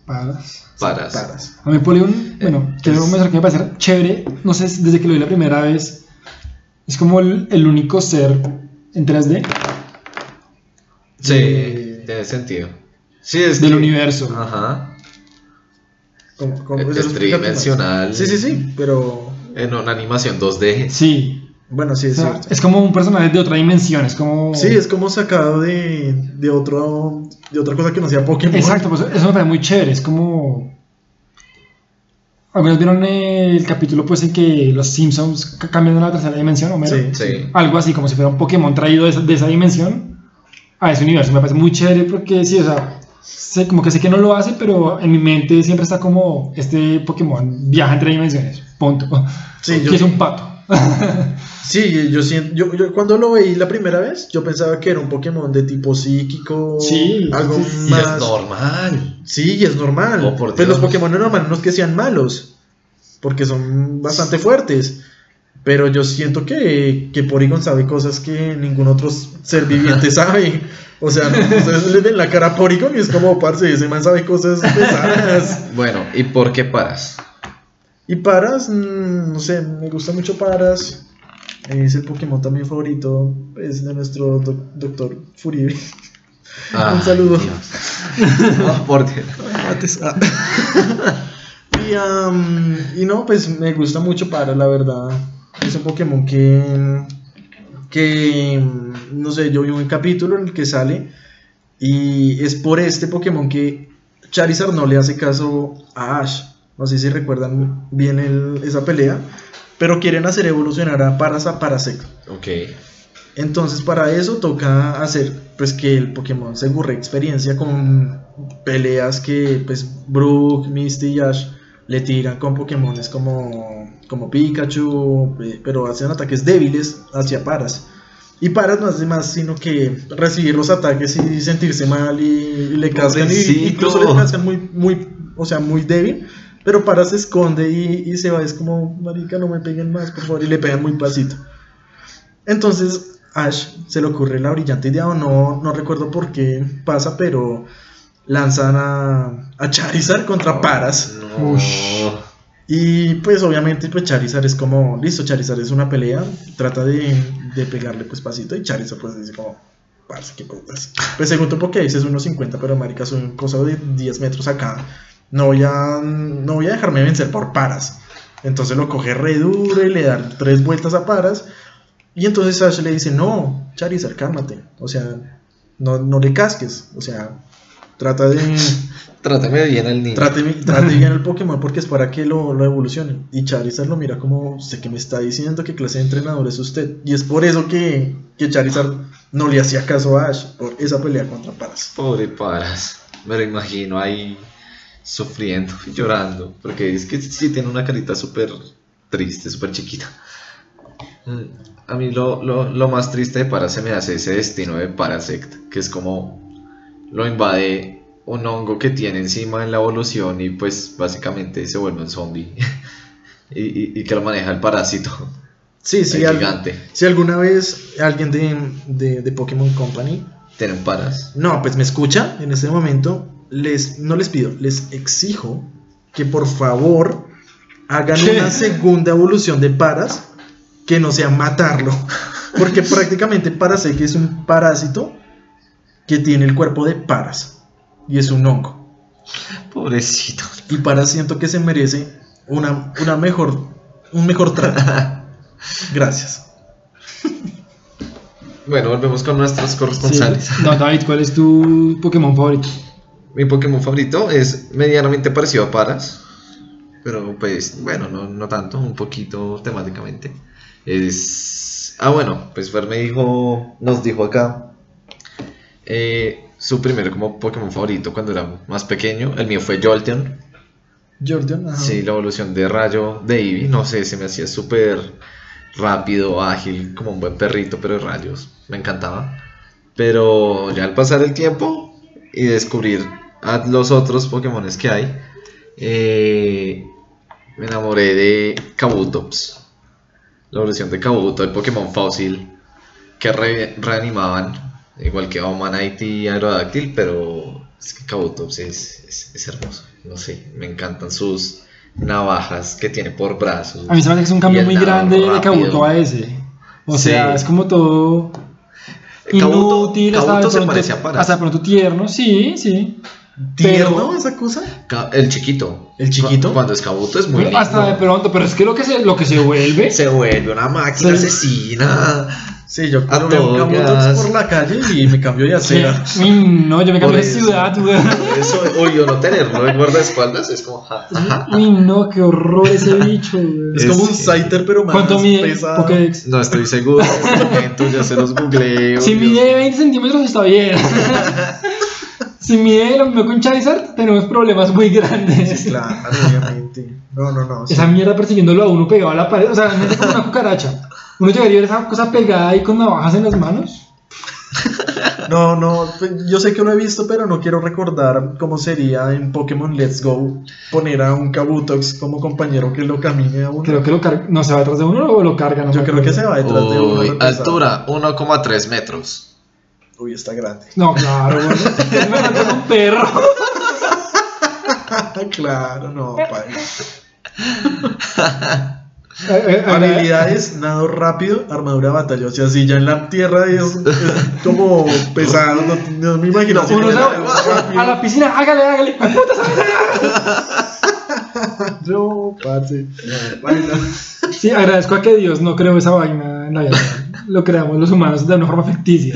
Paras. Paras. Paras. A mí Polygon, bueno, quiero es- mencionar que me parece chévere. No sé, desde que lo vi la primera vez, es como el, el único ser en 3D Sí, de- tiene sentido. Sí, es del que- universo. Ajá. ¿Cómo- cómo- Es tridimensional. Sí, sí, sí, pero En una animación 2D. Sí. bueno, sí O es sea, cierto. es como un personaje de otra dimensión. Es como. Sí, es como sacado de, de otro de otra cosa que no sea Pokémon. Exacto, pues eso me parece muy chévere. Es como. ¿Algunos vieron el capítulo pues en que los Simpsons ca- cambian a la tercera dimensión, Homero? Sí. Sí. Algo así, como si fuera un Pokémon traído de esa, de esa dimensión a ese universo. Me parece muy chévere porque sí, o sea, sé, como que sé que no lo hace, pero en mi mente siempre está como este Pokémon viaja entre dimensiones. Punto. Sí, que yo- es un pato. Sí, yo siento, yo, yo cuando lo veí la primera vez, yo pensaba que era un Pokémon de tipo psíquico, Sí, algo sí, sí. Y más. es normal. Sí, y es normal. Oh, por Pues los. Pokémon normales no es que sean malos, porque son bastante fuertes. Pero yo siento que, que Porygon sabe cosas que ningún otro ser viviente sabe. O sea, no, ustedes le ven la cara a Porygon y es como, parce, ese man sabe cosas pesadas. Bueno, ¿y por qué paras? Y Paras, mm, no sé, me gusta mucho Paras. Es el Pokémon también favorito es de nuestro doc- doctor Furibe. Ay, saludo. Dios. Oh, por Dios. y, am, y no, pues me gusta mucho Paras, la verdad. Es un Pokémon que, que, no sé, yo vi un capítulo en el que sale y es por este Pokémon que Charizard no le hace caso a Ash. No sé si recuerdan bien el- esa pelea. Pero quieren hacer evolucionar a Paras a Parasect. Ok. Entonces para eso toca hacer pues que el Pokémon se burre experiencia con peleas que pues Brook, Misty y Ash le tiran con Pokémones como, como Pikachu, eh, pero hacen ataques débiles hacia Paras. Y Paras no hace más sino que recibir los ataques y sentirse mal y, y le cascan y incluso le cascan muy, muy, o sea, muy débil. Pero Paras se esconde y, y se va, es como, marica, no me peguen más, por favor, y le pegan muy pasito. Entonces Ash se le ocurre la brillante idea, o no, no recuerdo por qué pasa, pero lanzan a, a Charizard contra Paras. No. Y pues obviamente pues Charizard es como, listo, Charizard es una pelea, trata de, de pegarle pues pasito y Charizard pues dice como, parce, qué putas. Pues según tu Pokédex es 1.50, pero marica, soy cosa de 10 metros acá. No voy a, no voy a dejarme vencer por Paras. Entonces lo coge re duro y le da tres vueltas a Paras. Y entonces Ash le dice, no, Charizard, cálmate. O sea, no, no le casques. O sea, trata de... Trátame bien al niño. Trate, trate bien el Pokémon porque es para que lo, lo evolucione. Y Charizard lo mira como, sé que me está diciendo que clase de entrenador es usted. Y es por eso que, que Charizard no le hacía caso a Ash por esa pelea contra Paras. Pobre Paras. Me lo imagino ahí sufriendo y llorando. Porque es que sí tiene una carita súper triste, súper chiquita. Mm, A mí lo, lo, lo más triste de Paras se me hace ese destino de Parasect. Que es como lo invade un hongo que tiene encima en la evolución y pues básicamente se vuelve un zombie. y, y- y que lo maneja el parásito. Sí, sí, el al- si alguna vez alguien de, de, de Pokémon Company, Tiene un Paras. no, pues me escucha en este momento, les, no les pido, les exijo que por favor hagan ¿Qué? una segunda evolución de Paras que no sea matarlo. Porque prácticamente Parasect es un parásito que tiene el cuerpo de Paras y es un hongo. Pobrecito. Y Paras siento que se merece una, una mejor, un mejor trato. Gracias. Bueno, volvemos con nuestros corresponsales. Sí. No, David, ¿cuál es tu Pokémon favorito? Mi Pokémon favorito es medianamente parecido a Paras, pero pues bueno, no, no tanto, un poquito temáticamente. Es... Ah, bueno, pues Fer me dijo, nos dijo acá eh, su primero como Pokémon favorito cuando era más pequeño. El mío fue Jolteon. Jordan, ajá. Sí, la evolución de rayo de Eevee, no sé, se me hacía súper rápido, ágil, como un buen perrito, pero de rayos. Me encantaba. Pero ya al pasar el tiempo y descubrir a los otros Pokémon que hay, eh, me enamoré de Kabutops. La evolución de Kabuto, el Pokémon fósil que re- reanimaban, igual que Omanite y Aerodactyl, pero es que Kabutops es, es, es hermoso. No sé, me encantan sus navajas que tiene por brazos. A mí se me hace que es un cambio muy grande de. Kabuto a ese. O Sí. sea, es como todo Kabuto- inútil, hasta, Kabuto de se pronto, a hasta de pronto tierno, sí, sí. ¿Tierno Pero- esa cosa? El chiquito. ¿El chiquito? Cu- Cuando es Kabuto es muy lindo. hasta de pronto, pero es que lo que se, lo que se vuelve. Se vuelve una máquina asesina. Sí, yo A veo un todo Kabutops gas. por la calle y me cambio de Sí. acera. Uy, no, yo me Por cambié de ciudad, güey. Eso, yo no tenerlo de guardaespaldas es como. ja. Uy, no, qué horror ese bicho, güey. Es Es como un Scyther, pero más ¿Cuánto mide pesado. Pokédex? No estoy seguro en este ya se los googleo. Si mide mío. 20 centímetros está bien. si mide lo mismo con Charizard, tenemos problemas muy grandes. Sí, claro, obviamente. No, no, no. sí. Esa mierda persiguiéndolo a uno pegado a la pared. O sea, realmente como una cucaracha. Uno llegaría a ver esa cosa pegada ahí con navajas en las manos. No, no, pues, yo sé que lo he visto, pero no quiero recordar cómo sería en Pokémon Let's Go poner a un Kabutox como compañero que lo camine a uno. Creo que lo carga. No se va detrás de uno o lo carga. No yo creo que se va detrás de uno. Altura 1,3 metros. Uy, está grande. No, claro, güey. Es mejor que un perro. claro, no, paila. Habilidades, nado rápido, armadura batalla. O sea, si ya en la tierra es, es como pesado, no, no me imagino a la piscina, hágale, hágale. ¡Ay, puta, No, parce. Sí, agradezco a que Dios no creó esa vaina en la vida. Lo creamos los humanos de una forma ficticia.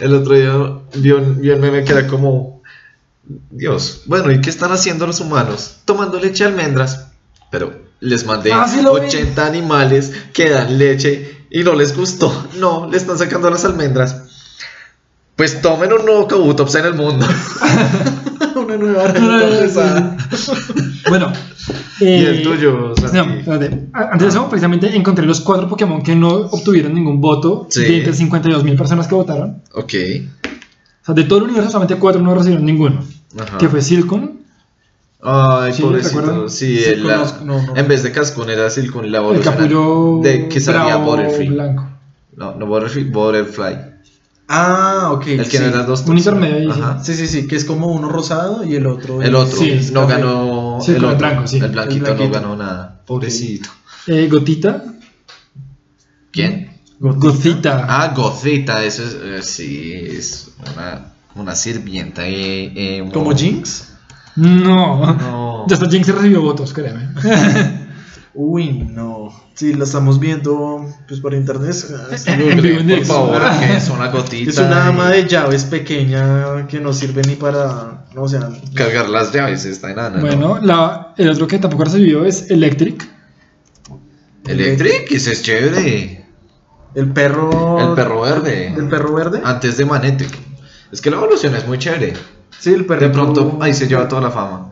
El otro día vi un, vi un meme que era como. Dios, bueno, ¿y qué están haciendo los humanos? Tomando leche de almendras. Pero les mandé Ah, sí lo vi. 80 animales que dan leche y no les gustó. No, le están sacando las almendras. Pues tomen un nuevo Kabutops en el mundo. Una nueva pesada. bueno. y eh, el tuyo, No, Santi. espérate. A- Antes de eso, precisamente encontré los cuatro Pokémon que no obtuvieron ningún voto Sí. de entre 52 mil personas que votaron. Ok. O sea, de todo el universo, solamente cuatro no recibieron ninguno. Ajá. Que fue Silcon, Ay, Sí, pobrecito. Sí, Sí, el- la- no, no. en vez de Cascun era Silcon la el evolución capullo de que salía Butterfree. blanco. No, no Butterfree, Butterfly. Ah, ok. El que sí. no era dos Un intermedio ahí, sí. Sí, sí, sí, que es como uno rosado y el otro. El otro Sí, no café. ganó. Sí, el, con el otro, blanco, sí. El blanquito El no ganó nada. Pobrecito. Eh, Gotita. ¿Quién? Gotita. Ah, Gocita, eso es. eh, sí, es una, una sirvienta. Eh, eh, ¿Como Jinx? No. No. Ya hasta Jinx recibió votos, créeme. Uy, no. Sí, lo estamos viendo pues por internet. En Por favor, que es una gotita. es una ama de llaves pequeña que no sirve ni para. No, o sea. Cargar las llaves, esta enana. ¿no? Bueno, la, el otro que tampoco recibió es Electric. Electric, ese es chévere. El perro. El perro verde. ¿El perro verde? Antes de Manectric. Es que la evolución es muy chévere. Sí, el perro. De pronto ahí se lleva toda la fama.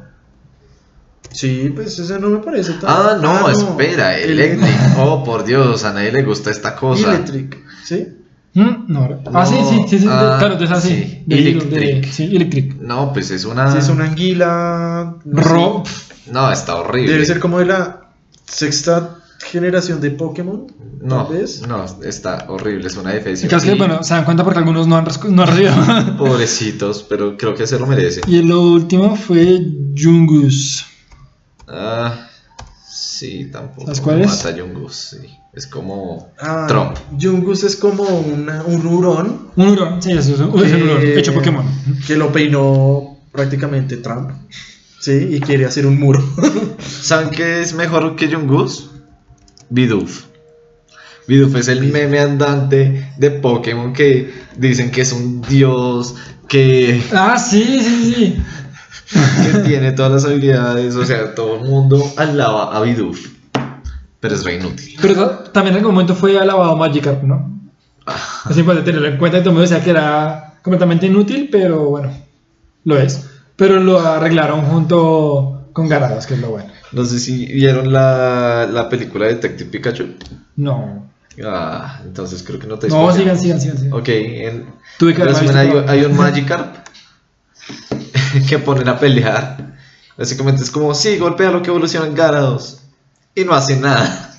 Sí, pues ese no me parece tan. Ah, no, espera, Electric. Oh, por Dios, a nadie le gusta esta cosa. Electric, ¿sí? ¿Mm? No, ah, No, sí, sí, sí, sí, ah, claro, entonces así. sí, de- de- Electric. sí, Electric. No, pues es una. Sí, es una anguila. no sé. Ro- No, está horrible. Debe ser como de la sexta generación de Pokémon. No, Tal vez. no, está horrible, es una caso es que, bueno, se dan cuenta porque algunos no han, no han recibido. Pobrecitos, pero creo que se lo merece. y lo último fue Jungus. Ah, sí, tampoco. ¿Sabes me cuál es? Mata Yungus, sí. Es como Ah, Trump. Jungus es como una- un hurón Un hurón, sí, eso es un, es un hurón, que- hecho Pokémon. que lo peinó prácticamente Trump. Sí, y quiere hacer un muro. ¿Saben qué es mejor que Yungus? Bidoof. Bidoof es el meme andante de Pokémon que dicen que es un dios, que, Ah, sí, sí, sí. que tiene todas las habilidades. O sea, todo el mundo alaba a Bidoof. Pero es re inútil. Pero ta- también en algún momento fue alabado Magikarp, ¿no? Es importante tenerlo en cuenta y todo el mundo decía que era completamente inútil, pero bueno, lo es. Pero lo arreglaron junto con Garados, que es lo bueno. No sé si vieron la, la película de Detective Pikachu. No. Ah, entonces creo que no te No, sigan, sigan, sigan. sigan. Ok, en Tuve que en resumen, hay, hay un Magikarp que ponen a pelear. Básicamente es como, sí, golpea lo que evoluciona en Gyarados. Y no hace nada.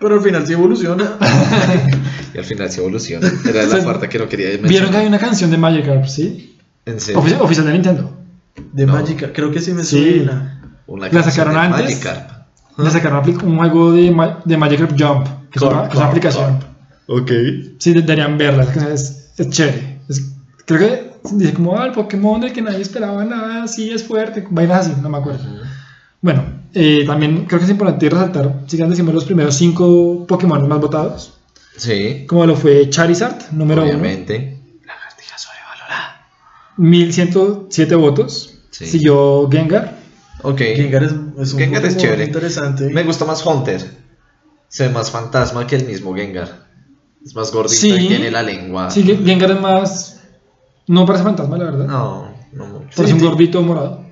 Pero al final sí evoluciona. Y al final se evoluciona. Era la ¿Ustedes parte que no quería mencionar. Vieron que hay una canción de Magikarp, ¿sí? En serio. Ofici- oficial de Nintendo. De No. Magic, creo que sí me Sí. suena. Una ¿La sacaron antes? Magikarp. Le sacaron un juego de, Ma- de Magikarp Jump, que es Corp, una, que es una corp, aplicación. Ok. Sí, de- deberían verla, es, es, es chévere. Es- creo que dice como, ah, el Pokémon del que nadie esperaba nada, sí es fuerte, vainas así, no me acuerdo. Bueno, eh, también creo que es importante resaltar, sigan decimos los primeros cinco Pokémon más votados, Sí. como lo fue Charizard, número Obviamente. Lagartija sobrevalorada. 1, 1107 votos. Sí. Siguió Gengar, Ok. Gengar es, es un Gengar es chévere. interesante. Me gusta más Hunter. Se ve más fantasma que el mismo Gengar. Es más gordito Sí. y tiene la lengua. sí, Ge- Gengar es más... No parece fantasma, la verdad. No, no mucho. Parece Sí, un gordito morado.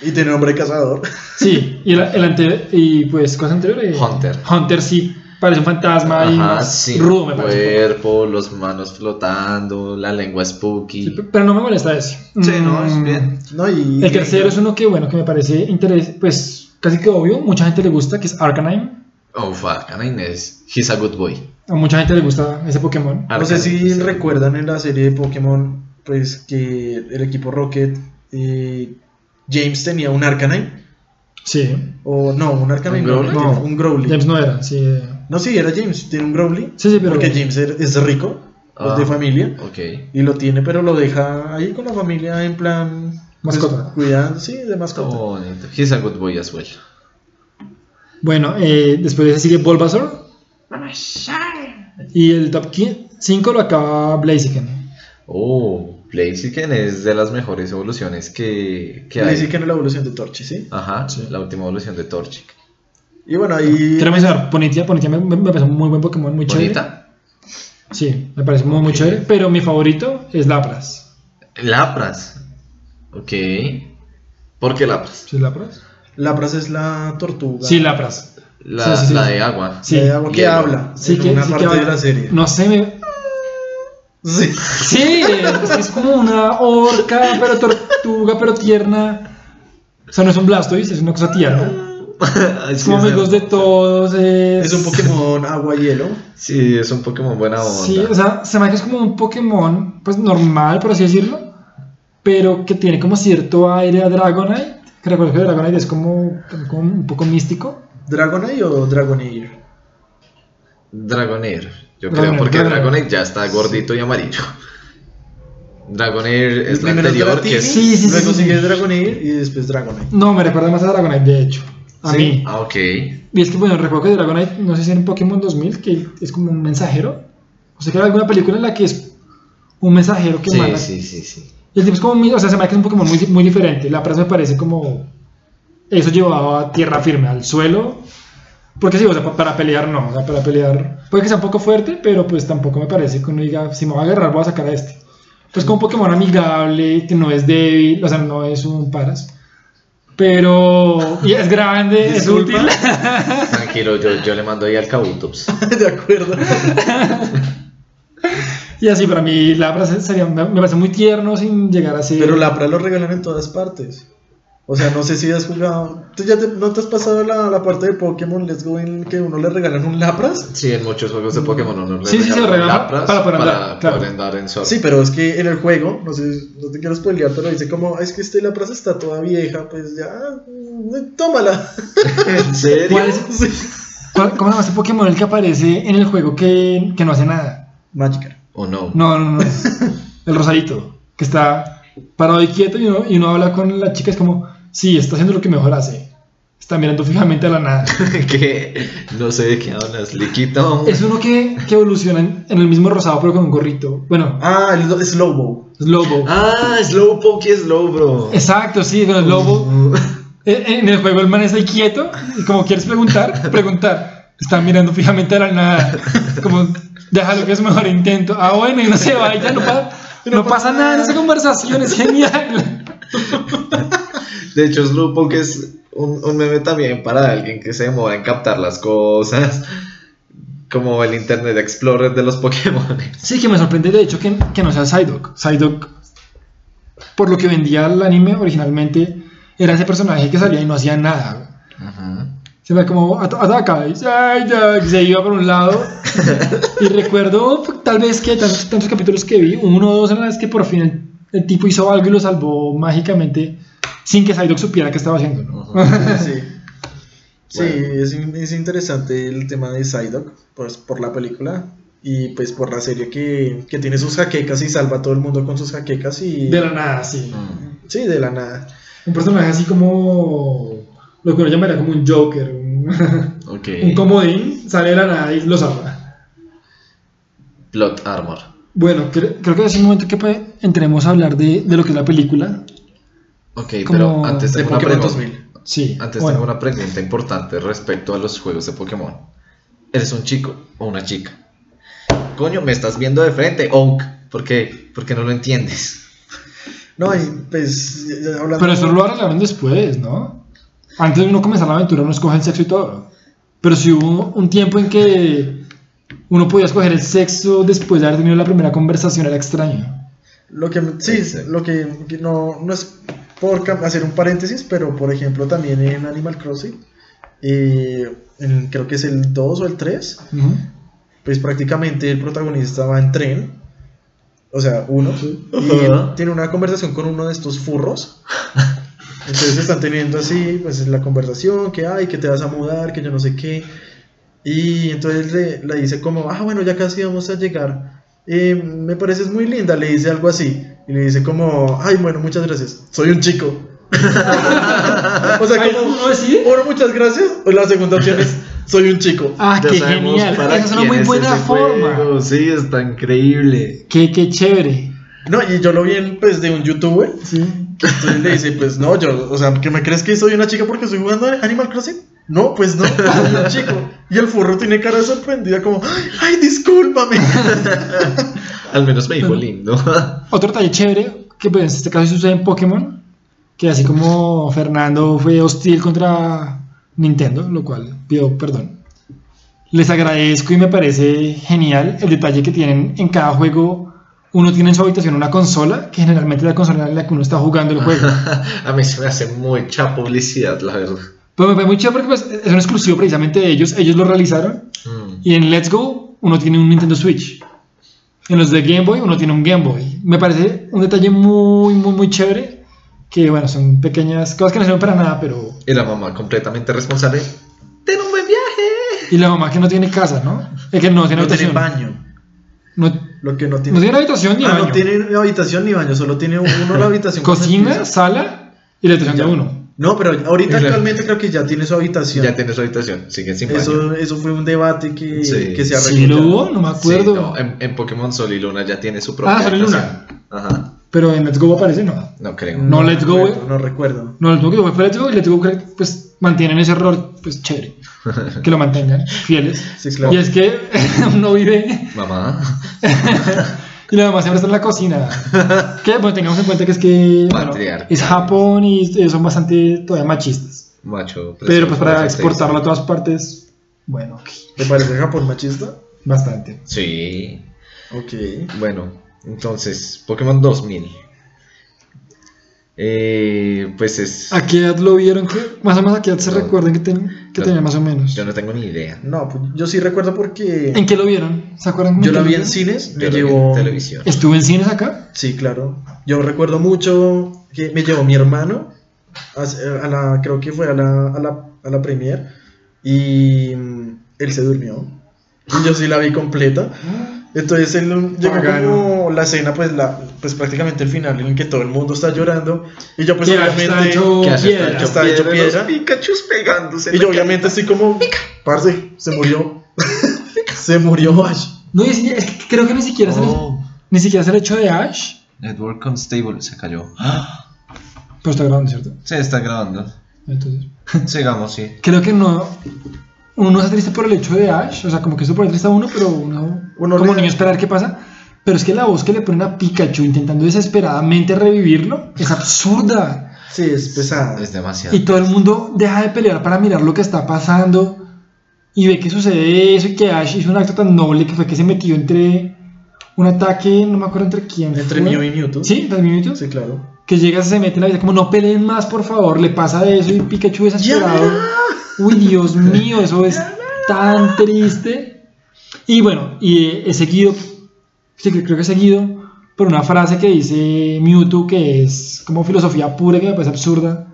Y tiene nombre de cazador. Sí, y el, el ante- y pues cosas anteriores. Hunter. Hunter sí parece un fantasma y más sí. rudo me parece. Cuerpo, los manos flotando, la lengua spooky. Sí, pero no me molesta ese. Sí, no, es Mm, bien. No, y El tercero es uno que bueno que me parece interés, pues casi que obvio, mucha gente le gusta, que es Arcanine. Oh, fuck, Canine es. He's a good boy. A mucha gente le gusta ese Pokémon. No sé si Arcanine, recuerdan en la serie de Pokémon, pues que el equipo Rocket, eh, James tenía un Arcanine. Sí. O no, un Arcanine, ¿Un no, Growlithe? mentira, No, un Growlithe. James no era, sí. No, sí, era James, tiene un Growlithe. Sí, sí, pero. Porque James er- es rico, Ah. es de familia. Ok. Y lo tiene, pero lo deja ahí con la familia en plan. pues, Mascota. cuidando, sí, de mascota. Oh, bonito. He's a good boy as well. Bueno, eh, después de ese sigue Bulbasaur. Y el top 5 lo acaba Blaziken. Oh, Blaziken es de las mejores evoluciones que, que hay. Dice que en la evolución de Torchi, ¿sí? Ajá, Sí. la última evolución de Torchic. Y bueno, ahí. Quiero mencionar, Ponitia, Ponitia me, parece un muy buen Pokémon, muy chévere. ¿Bonita? Sí, me parece muy, muy chévere. Pero mi favorito es Lapras. Lapras. Ok. ¿Por qué Lapras? ¿Sí, Lapras? Lapras es la tortuga. Sí, Lapras. La, Sí, sí, sí. la de agua. Sí. La de agua que habla. Sí, en que, una sí parte que de la serie. No sé, me- Sí. Sí, es, es como una orca, pero tortuga, pero tierna. O sea, no es un Blastoise, es una cosa tierna. Es como amigos de todos. Es, Es un Pokémon agua-hielo. Sí, es un Pokémon buena onda. Sí, o sea, se me es como un Pokémon, pues normal, por así decirlo, pero que tiene como cierto aire a Dragonite. Que recuerdo que Dragonite es como, como un poco místico. ¿Dragonite o Dragonair? Dragonair. Yo Dragonair, creo porque Dragonair. Dragonair ya está gordito y amarillo. Dragonair es la anterior que es... Sí, sí, sí, luego sí, sigue sí. Dragonair y después Dragonite. No, me recuerda más a Dragonite, de hecho. A Sí. mí. Ah, ok. Y es que, bueno, recuerdo que Dragonite, no sé si en Pokémon 2000, que es como un mensajero. O sea, que hay alguna película en la que es un mensajero que Sí, manda. sí, sí, sí. Y el tipo es como, muy- o sea, se me hace que es un Pokémon muy, muy diferente. La frase me parece como eso llevado a tierra firme, al suelo. Porque sí, o sea, pa- para pelear no, o sea, para pelear puede que sea un poco fuerte, pero pues tampoco me parece que uno diga, si me voy a agarrar voy a sacar a este. Pues como un Pokémon amigable, que no es débil, o sea, no es un paras. Pero y es grande, es útil. Tranquilo, yo, yo le mando ahí al Kabutops. de acuerdo. Y así para mí Lapras sería, me, me parece muy tierno sin llegar a ser... Pero Lapra lo regalan en todas partes. O sea, no sé si has jugado. ¿Tú ya te- no te has pasado la, la parte de Pokémon Let's Go en que uno le regalan un Lapras? Sí, en muchos juegos de Pokémon uno le Sí, sí, se regalan regalan lapras para poder andar, para claro. poder andar en sol. Sí, pero es que en el juego, no sé, no te quiero spoilear, pero dice como, es que este Lapras está toda vieja, pues ya, mm, tómala. ¿En serio? ¿Cuál es, Sí. cuál- ¿Cómo se llama este Pokémon el que aparece en el juego que, que no hace nada? Magikarp. ¿O no? No, no, no. El rosadito. Que está parado y quieto y uno, y uno habla con la chica. Es como, sí, está haciendo lo que mejor hace. Está mirando fijamente a la nada. que no sé de qué hablas. Liquito. Es uno que, que evoluciona en, en el mismo rosado, pero con un gorrito. Bueno, Ah, el Slowbo. es lobo. Ah, Slowpoke es Slowbro. Exacto, sí, con el lobo. Eh, En el juego el man está quieto. Y como quieres preguntar, preguntar. Está mirando fijamente a la nada. Como, déjalo que es mejor intento. Ah, bueno, y no se vaya, no, pa- no pasa nada en esa conversación. Es genial. De hecho, Slowpoke es un, un meme también para alguien que se demora en captar las cosas. Como el Internet Explorer de los Pokémon. Sí, que me sorprende de hecho que, que no sea Psyduck. Psyduck, por lo que vendía el anime originalmente, era ese personaje que salía y no hacía nada. Ajá. Se ve como at- ataca y Psyduck, se iba por un lado. y recuerdo tal vez que tantos, tantos capítulos que vi, uno o dos en las que por fin el, tipo hizo algo y lo salvó mágicamente sin que Psyduck supiera qué estaba haciendo. ¿no? Sí. Sí, Bueno. es, es interesante el tema de Psyduck, pues por la película y pues por la serie que, que tiene sus jaquecas y salva a todo el mundo con sus jaquecas y... De la nada, sí. Mm. Sí, de la nada. Un personaje así como lo que uno llamaría como un Joker, un, Ok. un comodín, sale de la nada y lo salva. Plot Armor. Bueno, cre- creo que es el momento que entremos a hablar de, de lo que es la película. Ok, Como pero antes De tengo una Pokémon pregunta. 2000. Sí. Antes bueno. tengo una pregunta importante respecto a los juegos de Pokémon. ¿Eres un chico o una chica? Coño, me estás viendo de frente, Oak. ¿Por qué? Porque no lo entiendes. No, y pues hablando... Pero eso lo arreglaron después, ¿no? Antes de uno comenzar la aventura uno escoge el sexo y todo. Pero si hubo un tiempo en que uno podía escoger el sexo después de haber tenido la primera conversación, era extraño. Lo que, sí, Exacto. lo que, no, no es por hacer un paréntesis, pero por ejemplo también en Animal Crossing, eh, en- creo que es el 2 o el 3, Ujú. pues prácticamente el protagonista va en tren, o sea, uno, y tiene una conversación con uno de estos furros. Entonces están teniendo así, pues la conversación, que ay, que te vas a mudar, que yo no sé qué. Y entonces le, le dice como, ah, bueno, ya casi vamos a llegar. Eh, me pareces muy linda, le dice algo así. Y le dice como, ay, bueno, muchas gracias. Soy un chico. o sea, como, ¿uno decide? bueno, muchas gracias. O la segunda opción es, soy un chico. Ah, Ya qué genial. para Esa es una muy es buena forma. juego. Sí, está increíble. Qué, qué chévere. No, y yo lo vi en, pues, de un youtuber. Sí. Entonces le dice, pues no, yo, o sea, ¿que me crees que soy una chica porque estoy jugando a Animal Crossing? No, pues no, soy un chico. Y el furro tiene cara sorprendida como, ay, ay, discúlpame. Al menos me dijo lindo. Otro detalle chévere, que pues en este caso sucede en Pokémon, que así como Fernando fue hostil contra Nintendo, lo cual pido perdón. Les agradezco y me parece genial el detalle que tienen en cada juego. Uno tiene en su habitación una consola, que generalmente es la consola en la que uno está jugando el juego. A mí se me hace mucha publicidad, la verdad. Pero me parece muy chévere porque pues, es un exclusivo precisamente de ellos. Ellos lo realizaron. Mm. Y en Let's Go uno tiene un Nintendo Switch. En los de Game Boy uno tiene un Game Boy. Me parece un detalle muy, muy, muy chévere. Que bueno, son pequeñas cosas que no sirven para nada, pero... Y la mamá completamente responsable. ¡Ten un buen viaje! Y la mamá que no tiene casa, ¿no? Es que no tiene No tiene baño. No, Lo que no no tiene. tiene habitación ni Ah, baño. no tiene habitación ni baño, solo tiene uno la habitación. Cocina, sala y la habitación Ya. de uno. No, pero ahorita actualmente creo que ya tiene su habitación. Ya tiene su habitación, sigue sin baño. eso, eso fue un debate que, Sí. que se arregló. Sí, lo hubo, no me acuerdo. Sí, no, en, en Pokémon Sol y Luna ya tiene su propia Ah, Sol y Luna. habitación. Ajá, Pero en Let's Go aparece, no. no creo. No, Let's Go, recuerdo, eh. No recuerdo. No, el último que fue Let's Go y Let's Go pues mantienen ese error, pues chévere. Que lo mantengan fieles. Sí, claro. Y es que uno vive Mamá. y la mamá siempre está en la cocina. Que bueno, tengamos en cuenta que es que bueno, es Japón y eh, son bastante todavía machistas. Macho. Pero pues para exportarlo a todas partes, bueno, ok, ¿Te parece Japón machista? bastante. Sí. Ok. Bueno, entonces, Pokémon 2000. Eh, pues es. ¿A qué edad lo vieron? ¿Qué? Más o menos a qué edad se No. recuerdan que, ten- que tenía más o menos. Yo no tengo ni idea. No, pues yo sí recuerdo porque ¿En qué lo vieron? ¿Se acuerdan? yo lo vi en cines, me Yo lo vi en llevó... televisión. ¿Estuvo en cines acá? Sí, claro. Yo recuerdo mucho que me llevó mi hermano, a, a la, creo que fue a la, a la, a la premier, y mm, él se durmió. Y yo sí la vi completa. Entonces él llegó Bacano. como la escena, pues, la, pues prácticamente el final en el que todo el mundo está llorando. Y yo pues obviamente... Está hecho piedra. Pegándose. Y yo obviamente carita. así como... Parce, se murió. se murió Ash. No, y es, es que creo que ni siquiera, es el, Oh, ni siquiera es el hecho de Ash. Network Constable se cayó. Pero está grabando, ¿cierto? Se está grabando. Entonces, Sigamos, sí. creo que no. Uno no está triste por el hecho de Ash, o sea, como que eso pone triste a uno, pero uno, Uno como niño esperar qué pasa. Pero es que la voz que le ponen a Pikachu intentando desesperadamente revivirlo es absurda. Sí, es pesada. Es demasiado. Y todo el mundo deja de pelear para mirar lo que está pasando y ve que sucede eso y que Ash hizo un acto tan noble que fue que se metió entre un ataque, no me acuerdo entre quién. Entre. Mew y Mewtwo. Sí, tres minutos. Sí, claro. Que llega, se mete en la vida, como no peleen más, por favor, le pasa eso y Pikachu desesperado. Uy, Dios mío, eso es tan triste. Y bueno, y he seguido, creo que he seguido por una frase que dice Mewtwo que es como filosofía pura, que me parece absurda.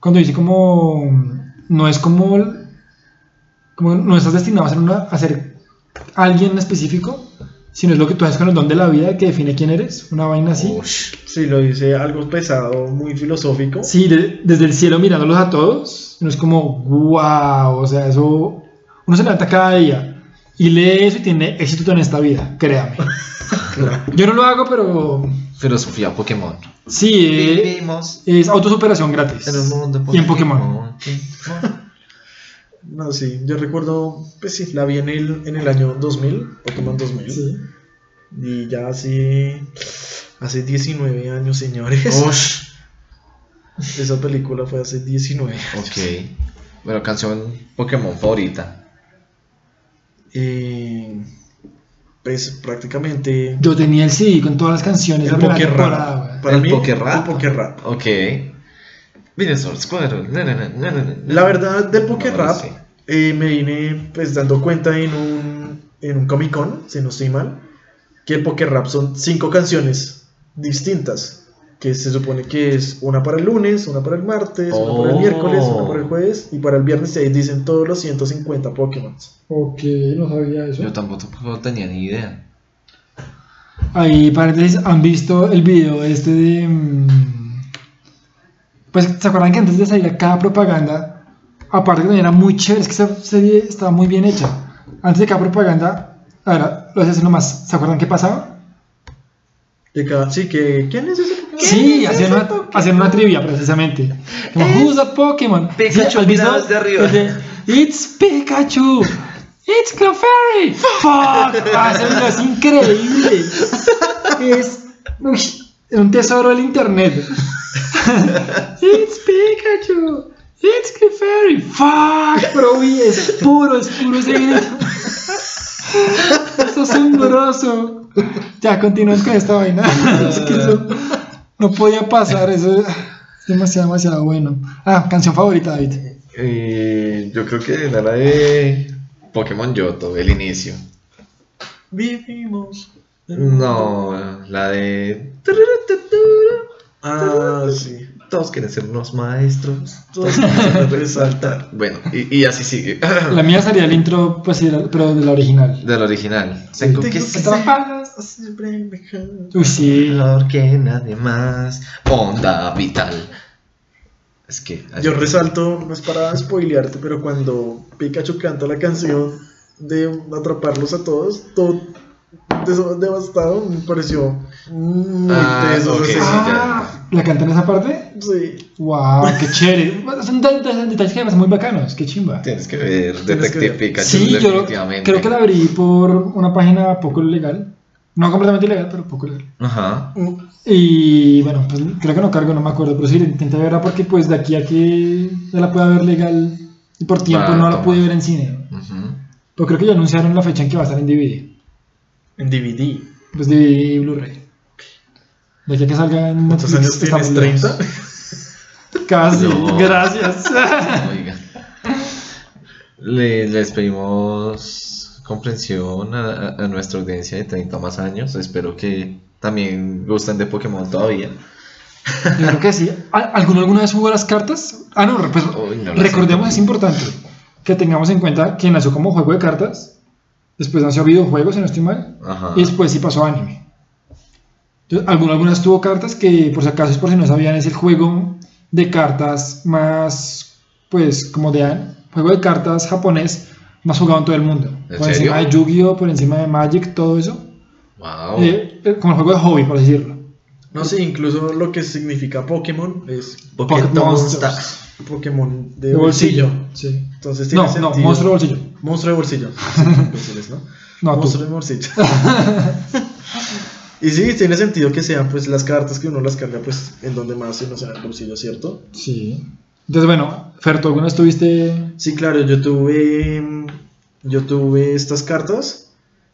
Cuando dice como, no es como, como no estás destinado a ser, una, a ser alguien específico, sino es lo que tú haces con el don de la vida que define quién eres, una vaina así. Ush. Sí, lo dice algo pesado, muy filosófico. Sí, de- desde el cielo mirándolos a todos, uno es como, wow, o sea, eso, uno se levanta cada día y lee eso y tiene éxito en esta vida, créame. Claro. Yo no lo hago, pero Filosofía Pokémon. sí, eh, Vivimos es autosuperación gratis. en un mundo Y en Pokémon. No, sí, yo recuerdo, pues sí, la vi en el, en el año 2000, Pokémon 2000. Sí. Y ya hace, hace 19 años, señores. Ush. Esa película fue hace 19 años. Ok. Bueno, canción Pokémon favorita. Eh, pues prácticamente Yo tenía el CD con todas las canciones el temporada, Rap. Para ¿El mí, Poké Rap? el Poké Rap. Ok. La verdad, del Poké No, Rap sí. eh, me vine pues dando cuenta en un, en un Comic Con, si no estoy mal, que el Poké Rap son cinco canciones distintas. Que se supone que es una para el lunes, una para el martes, una para el Oh. miércoles, una para el jueves y para el viernes ahí dicen todos los 150 Pokémon. Ok, no sabía eso. Yo tampoco tenía ni idea. Ahí, paréntesis, ¿han visto el video este de... mm, Pues, ¿se acuerdan que antes de salir a cada propaganda, aparte que también era muy chévere, es que esa serie estaba muy bien hecha. Antes de cada propaganda, ahora lo haces nomás, ¿se acuerdan qué pasaba? De cada- sí, que ¿quién es ese Pokémon? Sí, hacían una, hacían una trivia precisamente. Como, Who's a Pokémon? Pikachu Sí, ¿has visto? arriba. De, It's Pikachu. It's Clefairy. Fuck. Ah, es increíble. Es uy, un tesoro del internet. It's Pikachu. It's Clefairy. Fuck. Pero uy, es puro, es puro ese video. Es asombroso. Ya, continuamos con esta vaina. Es que eso no podía pasar, eso es demasiado, demasiado bueno. Ah, canción favorita, David. Eh, yo creo que era la de Pokémon Yoto, el inicio. Vivimos. No, la de. Ah, sí. Todos quieren ser unos maestros. Todos quieren resaltar. Bueno, y, y así sigue. La mía sería el intro, pues, sí, de la- pero de la original. Del original. Tengo que ser siempre mejor. Uy, sí. mejor que nadie más. Onda vital. Es que. Yo resalto, no es para spoilearte, pero cuando Pikachu canta la canción de atraparlos a todos, todo devastado, me pareció muy Ah, teso. ok, ese- sí, Ah, ¿La canta en esa parte? sí. Wow, qué chévere. Son de- de- detalles que me parecen muy bacanos, qué chimba. Tienes que ver Detective que ver. Pikachu. Sí, yo creo que la abrí por una página poco legal. No completamente ilegal, pero poco legal. Ajá. Y bueno, pues creo que no cargo, no me acuerdo, pero sí intenté verla porque pues de aquí a que ya la pueda ver legal y por tiempo Va, no la pude ver en cine. Ujú. Pero creo que ya anunciaron la fecha en que va a estar en DVD. En DVD. Pues DVD y Blu-ray. De aquí a que salga en ¿Cuántos años tienes? estamos lejos. ¿30? Casi, No. gracias. Oiga. Le, les pedimos comprensión a, a- nuestra audiencia de 30 más años. Espero que también gusten de Pokémon todavía. Yo creo que sí. ¿Al- ¿Alguno alguna vez jugó las cartas? Ah, no, pues Uy, no recordemos, es importante que tengamos en cuenta que nació como juego de cartas, después nació videojuegos, si no estoy mal, Ajá. y después sí pasó anime. Entonces, algunas tuvo cartas que, por si acaso, es por si no sabían, es el juego de cartas más, pues, como de juego de cartas japonés más jugado en todo el mundo. ¿En por serio? encima de Yu-Gi-Oh, por encima de Magic, todo eso. Wow. Eh, eh, como el juego de hobby, por decirlo. No sé, incluso lo que significa Pokémon es Pocket Monsters. Pokémon de, De bolsillo. bolsillo. Sí. Entonces tiene No, no, sentido. monstruo de bolsillo. Monstruo de bolsillo. Sí, ¿no? No. Monstruo de bolsillo. Y sí, tiene sentido que sean pues las cartas que uno las carga pues en donde más uno se da el bolsillo, ¿cierto? Sí. Entonces, bueno, Fer, ¿tú alguna vez tuviste...? Sí, claro, yo tuve yo tuve estas cartas.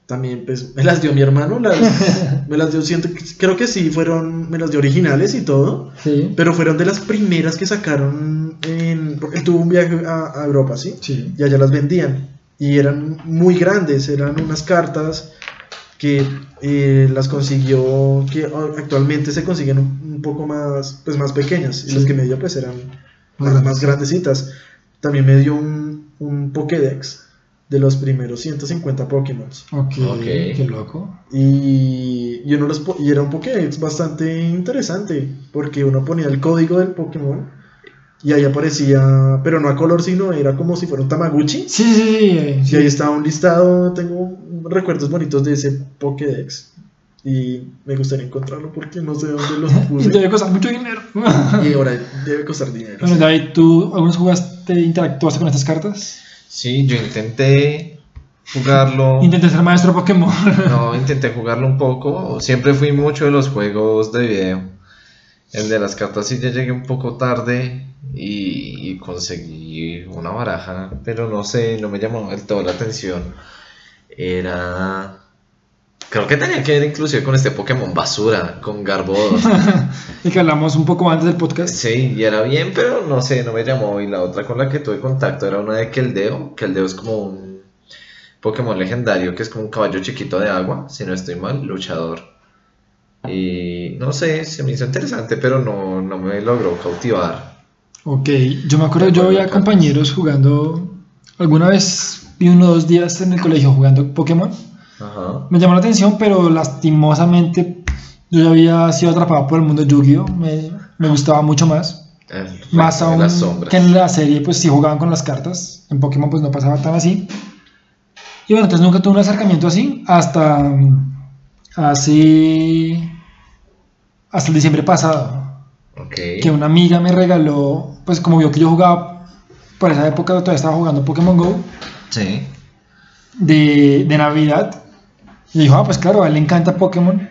También pues me las dio mi hermano, las, me las dio, siento, creo que sí, fueron, me las dio originales y todo, Sí. pero fueron de las primeras que sacaron en, porque tuvo un viaje a, a Europa, ¿sí? Sí. y allá las vendían. Y eran muy grandes, eran unas cartas que eh, las consiguió, que actualmente se consiguen un, un poco más, pues más pequeñas. Y las que me dio pues eran Más más grandecitas. También me dio un, un Pokédex de los primeros 150 Pokémon. Ok, Ok. qué loco. Y, y, uno los, po- y era un Pokédex bastante interesante, porque uno ponía el código del Pokémon y ahí aparecía, pero no a color, sino era como si fuera un Tamaguchi. Sí, sí, sí. Y ahí está un listado, tengo recuerdos bonitos de ese Pokédex. Y me gustaría encontrarlo porque no sé dónde lo Y puse. debe costar mucho dinero. y ahora debe costar dinero. bueno, David, ¿tú alguna vez jugaste, interactuaste con estas cartas? Sí, yo intenté jugarlo. Intenté ser maestro Pokémon. No, intenté jugarlo un poco. Siempre fui mucho de los juegos de video. El de las cartas sí ya llegué un poco tarde y, y conseguí una baraja, pero no sé, no me llamó del todo la atención. Era... Creo que tenía que ver inclusive con este Pokémon basura, con Garbodor. el que hablamos un poco antes del podcast. Sí, y era bien, pero no sé, no me llamó. Y la otra con la que tuve contacto era una de Keldeo. Keldeo es como un Pokémon legendario que es como un caballo chiquito de agua, si no estoy mal, luchador. Y no sé, se me hizo interesante, pero no, no me logró cautivar. Ok, yo me acuerdo, yo Carlos. compañeros jugando. Alguna vez vi uno o dos días en el colegio jugando Pokémon. Ajá. Me llamó la atención, pero lastimosamente yo ya había sido atrapado por el mundo Yu-Gi-Oh! Me, me gustaba mucho más. El Más de aún que en la serie, pues sí jugaban con las cartas. En Pokémon, pues no pasaba tan así. Y bueno, entonces nunca tuve un acercamiento así hasta mm, hace. hasta el diciembre pasado. Ok. Que una amiga me regaló, pues como vio que yo jugaba, por esa época todavía estaba jugando Pokémon Go Sí. de, de Navidad. Y dijo, ah, pues claro, a él le encanta Pokémon.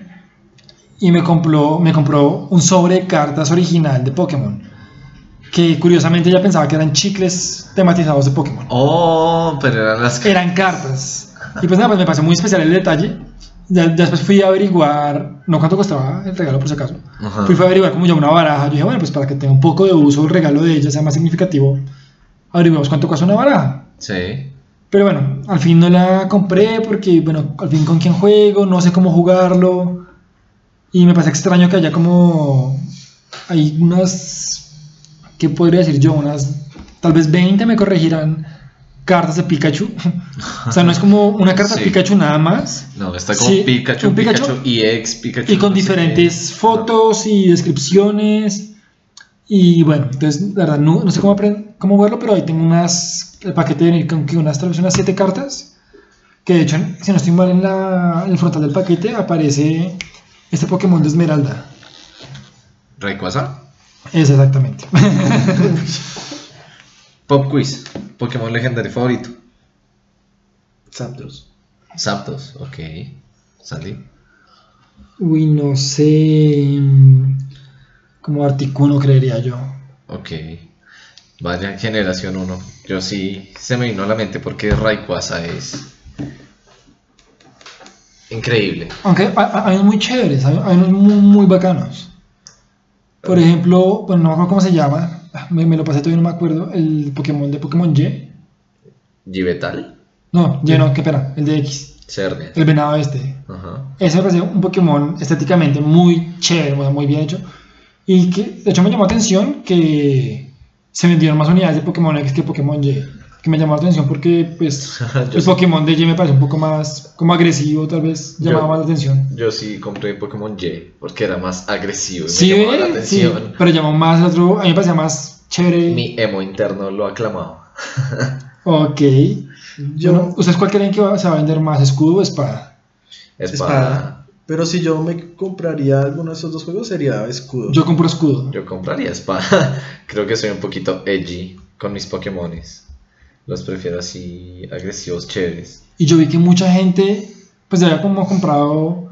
Y me compró, me compró un sobre de cartas original de Pokémon. Que curiosamente ella pensaba que eran chicles tematizados de Pokémon. Oh, pero eran las Eran cartas. Y pues nada, pues me pareció muy especial el detalle. Ya, ya después fui a averiguar, no cuánto costaba el regalo por si acaso. Ajá. Fui a averiguar como ya una baraja. Yo dije, bueno, pues para que tenga un poco de uso el regalo de ella sea más significativo, averiguamos cuánto cuesta una baraja. Sí. Pero bueno, al fin no la compré porque, bueno, al fin con quién juego, no sé cómo jugarlo. Y me parece extraño que haya como. Hay unas. ¿Qué podría decir yo? Unas. Tal vez 20 me corregirán. Cartas de Pikachu. o sea, no es como una carta Sí. de Pikachu nada más. No, está como Sí, Pikachu, Pikachu, Pikachu. y ex Pikachu. Y con no diferentes fotos y descripciones. Y bueno, entonces, la verdad, no, no sé cómo, apren- cómo verlo, pero ahí tengo unas. El paquete de venir con que unas, tal vez unas 7 cartas. Que de hecho, si no estoy mal, en, la, en el frontal del paquete aparece este Pokémon de Esmeralda. ¿Rayquaza? Es exactamente. Pop Quiz. Pokémon legendario favorito. Zapdos. Zapdos, ok. Sandy. Uy, no sé. mm, Como Articuno, creería yo. Ok. Vaya, generación 1. Yo sí se me vino a la mente porque Rayquaza es increíble. Aunque hay, unos muy chéveres, hay, unos muy, muy bacanos. Por ejemplo, bueno, no me acuerdo cómo se llama, me, me lo pasé todavía no me acuerdo, el Pokémon de Pokémon Y. Givetal, No, Y no, qué pena, el de X, Cernia. el venado este. Ajá. Ese me pareció un Pokémon estéticamente muy chévere, muy bien hecho. Y que, de hecho, me llamó la atención que se vendieron más unidades de Pokémon X que Pokémon Y. Que me llamó la atención porque, pues, el. Pokémon de Y me parece un poco más como agresivo, tal vez, Yo- llamaba más la atención. Yo sí compré Pokémon Y porque era más agresivo y Sí, me llamaba la atención. pero llamó más el otro, a mí me parecía más chévere. Mi emo interno lo aclamaba. Ok. Yo, Bueno, ¿Ustedes cuál creen que va- se va a vender más, escudo o espada? Espada. espada. Pero si yo me compraría alguno de esos dos juegos sería escudo. Yo compro escudo. Yo compraría espada. Creo que soy un poquito edgy con mis Pokémones. Los prefiero así agresivos, chéveres. Y yo vi que mucha gente, pues ya había como comprado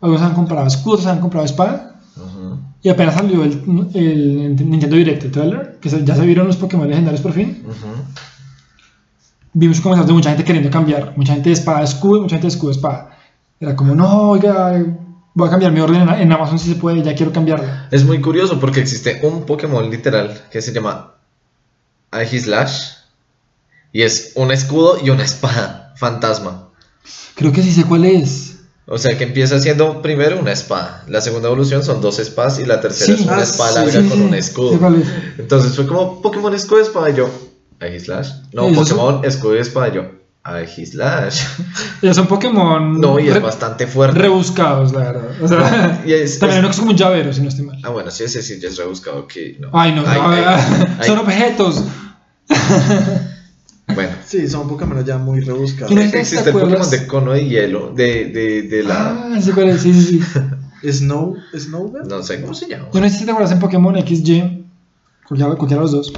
algunos han comprado escudos, han comprado espada. Ujú. Y apenas salió el, el Nintendo Direct, el trailer, que ya se vieron los Pokémon legendarios por fin. Ujú. Vimos comentarios de mucha gente queriendo cambiar, mucha gente de espada a escudo, mucha gente de escudo a espada. Era como, no, oiga, voy a cambiar mi orden en, en Amazon si se puede, ya quiero cambiarlo. Es muy curioso porque existe un Pokémon literal que se llama Aegislash y es un escudo y una espada fantasma. Creo que sí sé cuál es. O sea que empieza siendo primero una espada, la segunda evolución son dos espadas y la tercera Sí. es una Ah, espada sí, larga Sí, con sí, un escudo. Entonces fue como Pokémon escudo y espada y yo, Aegislash. No, ¿Y eso es Pokémon escudo y espada y yo, Aegislash. Ya son Pokémon No, y es re- bastante fuerte. rebuscados, la verdad. O sea, Y es- también es- no es como un llavero, si no estoy mal. Ah, bueno, sí, ese sí ya es rebuscado que no. Ay, no, Ay, no, ay, ay. son objetos. Bueno, Sí, son Pokémon ya muy rebuscados. No- ¿te existe el Pokémon de cono de hielo, de, de, de la... Ah, es, sí, sí, sí. Snow, Snowbell. No sé cómo se llama. Yo no sé si te acuerdas en Pokémon XY, cualquiera, cualquiera de los dos.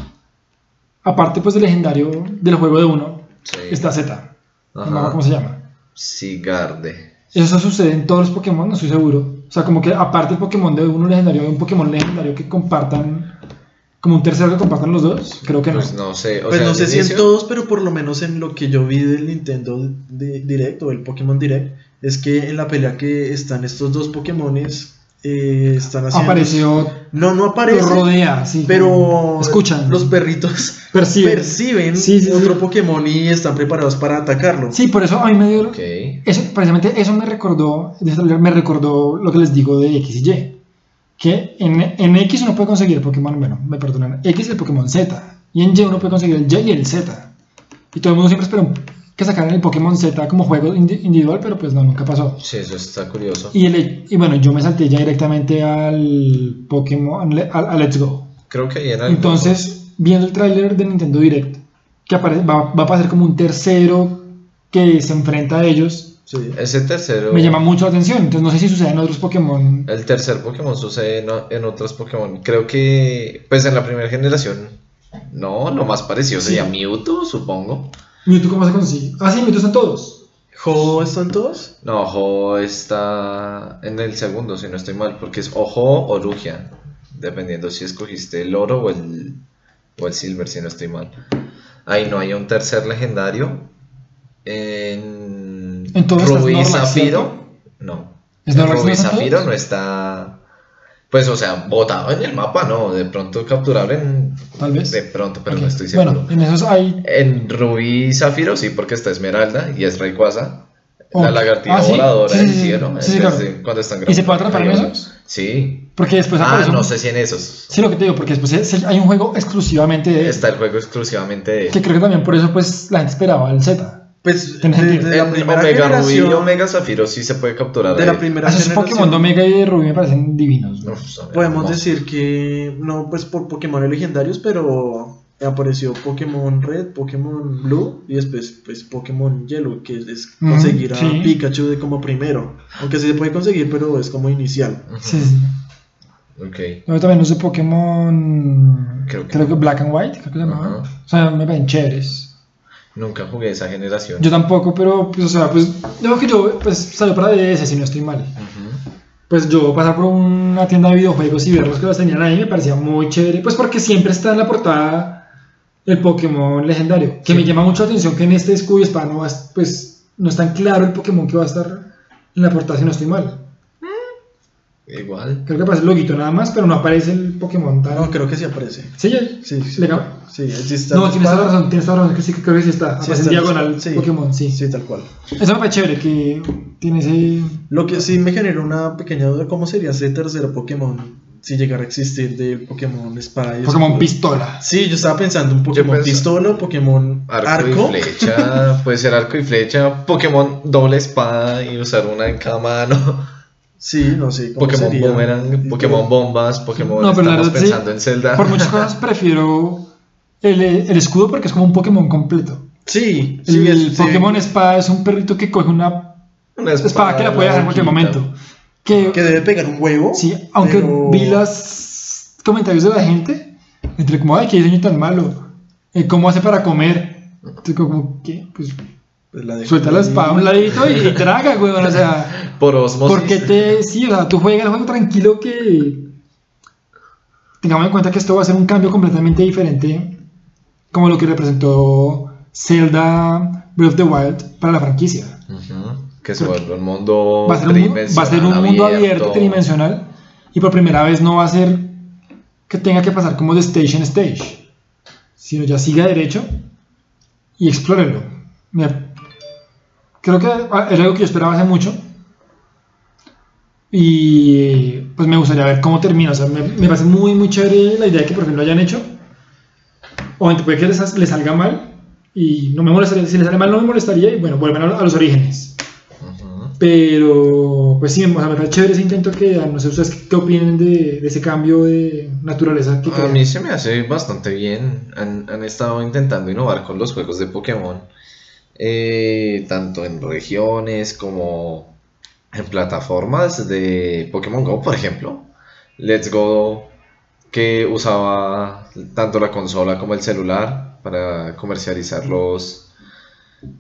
Aparte, pues, del legendario del juego de uno, Sí. está Z. No me acuerdo Ajá. cómo se llama. Sigarde. Eso sucede en todos los Pokémon, no estoy seguro. O sea, como que aparte del Pokémon de uno legendario, hay un Pokémon legendario que compartan, como un tercero que compartan los dos. Creo que no. Pues no sé. O Pues sea, no sé si en todos, pero por lo menos en lo que yo vi del Nintendo Di- Direct o el Pokémon Direct, es que en la pelea que están estos dos Pokémones, eh, están haciendo... Apareció, No, no aparece, rodea, sí. pero escuchan, los perritos perciben. perciben Sí, sí, sí. otro Pokémon y están preparados para atacarlo. Sí, por eso a mí me dio. Ok. Eso, precisamente eso me recordó, me recordó lo que les digo de X y Y. Que en, en X uno puede conseguir el Pokémon, bueno, me perdonan, X el Pokémon Z. Y en Y uno puede conseguir el Y y el Z. Y todo el mundo siempre esperó que sacaran el Pokémon Z como juego indi- individual, pero pues no, nunca pasó. Sí, eso está curioso. Y, el, y bueno, yo me salté ya directamente al Pokémon, al, al Let's Go. Creo que ahí algunos- Entonces, viendo el tráiler de Nintendo Direct, que apare- va, va a pasar como un tercero que se enfrenta a ellos, Sí. Ese tercero... me llama mucho la atención. Entonces, no sé si sucede en otros Pokémon. El tercer Pokémon sucede en, en otros Pokémon. Creo que, pues en la primera generación, no, lo más parecido sería Mewtwo, supongo. Mewtwo, ¿cómo se consigue? Ah, sí, Mewtwo están todos. ¿Ho están todos? No, Ho está en el segundo, si no estoy mal, porque es Ojo o Lugia, dependiendo si escogiste el oro o el, o el silver, si no estoy mal. Ahí no hay un tercer legendario. En, En Rubí Zafiro, no. ¿Es En Rubí Zafiro no está. Pues, o sea, botado en el mapa, no. De pronto capturable en. Tal vez. De pronto, pero no estoy seguro. Bueno, en esos hay. En Rubí y Zafiro sí, porque está Esmeralda y es Rayquaza. Ok. La lagartija Ah, ¿sí? voladora del sí, sí. cielo. Claro. cuando están ¿Y se puede atrapar en esos? Sí. Porque después Ah, no sé si en esos. Sí, lo que te digo, porque después hay un juego exclusivamente de. Está el juego exclusivamente de. Que creo que también por eso, pues, la gente esperaba el Z. Pues de, de la primera Omega Rubí y generación, Omega Zafiro sí se puede capturar. de la primera Esos generación, Pokémon de Omega y de Rubí me parecen divinos. ¿no? Uf, podemos decir que no pues por Pokémon legendarios, pero apareció Pokémon Red, Pokémon Blue y después pues Pokémon Yellow, que es conseguir a sí. Pikachu de como primero. Aunque sí se puede conseguir, pero es como inicial. Sí, sí. Ok. Yo también uso Pokémon. Creo Creo que- Black and White, creo que se llama. Ajá. O sea, me parecen chéveres. Nunca jugué esa generación. Yo tampoco, pero, pues, o sea, pues, yo que yo, pues, salió para DS, si no estoy mal. Ujú. Pues yo pasar por una tienda de videojuegos y ver los que los tenían ahí me parecía muy chévere. Pues porque siempre está en la portada el Pokémon legendario. Que me llama mucho la atención que en este escudo y espada no, pues, no es tan claro el Pokémon que va a estar en la portada si no estoy mal. Igual. Creo que aparece el loguito nada más, pero no aparece el Pokémon tan... No, creo que sí aparece. ¿Sí? Sí, sí. Legal. Sí, sí está. No, tienes toda la razón, tienes toda la razón, que sí, que creo que sí está. Sí, Aparece está en diagonal sí. Pokémon, sí. Sí, tal cual. Eso me parece chévere, que tiene ese... Lo que sí me generó una pequeña duda, ¿cómo sería ese tercer Pokémon si llegara a existir de Pokémon Espada y Pokémon Escudo? Pistola. Sí, yo estaba pensando un Pokémon Pistola, Pokémon Arco, Arco. y flecha. puede ser arco y flecha. Pokémon doble espada y usar una en cada mano. Sí, no sé. ¿cómo Pokémon sería? boomerang. Pokémon bombas. Pokémon. No, pero la estamos sí, pensando en Zelda. Por muchas cosas prefiero el, el escudo porque es como un Pokémon completo. Sí, El, sí, el es- sí. Pokémon espada es un perrito que coge una Una espada que la puede hacer en cualquier momento. Que, Que debe pegar un huevo. sí, aunque pero- vi los comentarios de la gente, entre como, ay, qué diseño tan malo, eh, cómo hace para comer. Entonces, como, ¿qué? Pues, Pues la dejo Suelta la ahí. espada a un ladito y, y traga, weón. O sea, Por osmosis. porque te. Sí, o sea, tú juegas el juego tranquilo que. Tengamos en cuenta que esto va a ser un cambio completamente diferente. Como lo que representó Zelda Breath of the Wild para la franquicia. Que se vuelve un mundo Va a ser un, va a ser un mundo abierto, tridimensional. Y por primera vez no va a ser que tenga que pasar como de stage en stage. Sino ya siga derecho y explórelo. Me- creo que era algo que yo esperaba hace mucho. Y pues me gustaría ver cómo termina. O sea, me, me parece muy, muy chévere la idea de que por fin lo hayan hecho. Obviamente puede que les, les salga mal. Y no me molestaría. Si les sale mal, no me molestaría. Y bueno, vuelven a, a los orígenes. Pero, pues sí, o sea, me parece chévere ese intento que. No sé ustedes qué, qué opinen de, de ese cambio de naturaleza que A mí se me hace bastante bien. Han, han estado intentando innovar con los juegos de Pokémon. Eh, tanto en regiones como en plataformas de Pokémon Go, por ejemplo. Let's Go, que usaba tanto la consola como el celular para comercializar los.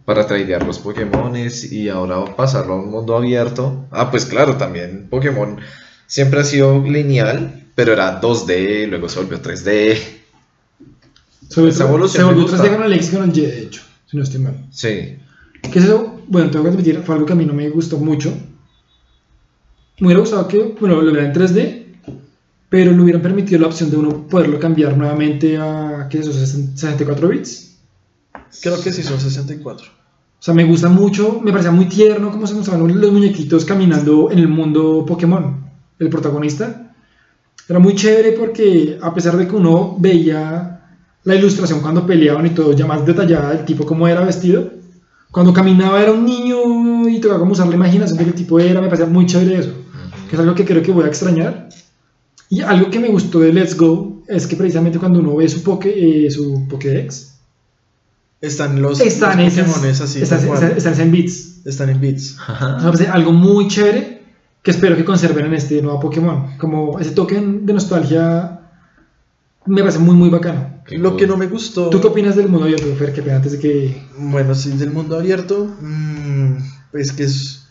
para tradear los Pokémones y ahora pasarlo a un mundo abierto. Ah, pues claro, también Pokémon siempre ha sido lineal, pero era 2D, luego se volvió 3D. Sobre esa evolución se volvió gusta. 3D con el X con el Y, de hecho, si no estoy mal. Sí. ¿Qué es eso? Bueno, tengo que admitir, fue algo que a mí no me gustó mucho. Me hubiera gustado que, bueno, lo hubieran en 3D, pero le hubieran permitido la opción de uno poderlo cambiar nuevamente a, ¿qué es eso? 64 bits. Creo que sí son 64. O sea, me gusta mucho, me parecía muy tierno cómo se mostraban los muñequitos caminando en el mundo Pokémon. El protagonista era muy chévere porque a pesar de que uno veía la ilustración cuando peleaban y todo, ya más detallada del tipo cómo era vestido, cuando caminaba era un niño y tocaba como usar la imaginación de qué tipo era, me parecía muy chévere eso, que es algo que creo que voy a extrañar. Y algo que me gustó de Let's Go es que precisamente cuando uno ve su, poke, eh, su Pokédex, Están los, están, los en, Pokémones así. están, están- están en bits. Están en bits. Me parece algo muy chévere que espero que conserven en este nuevo Pokémon. Como ese toque de nostalgia me parece muy, muy bacano. Qué Lo cool. que no me gustó. ¿Tú qué opinas del mundo abierto, Fer? Que antes de que... Bueno, sí, del mundo abierto, mm, pues que es...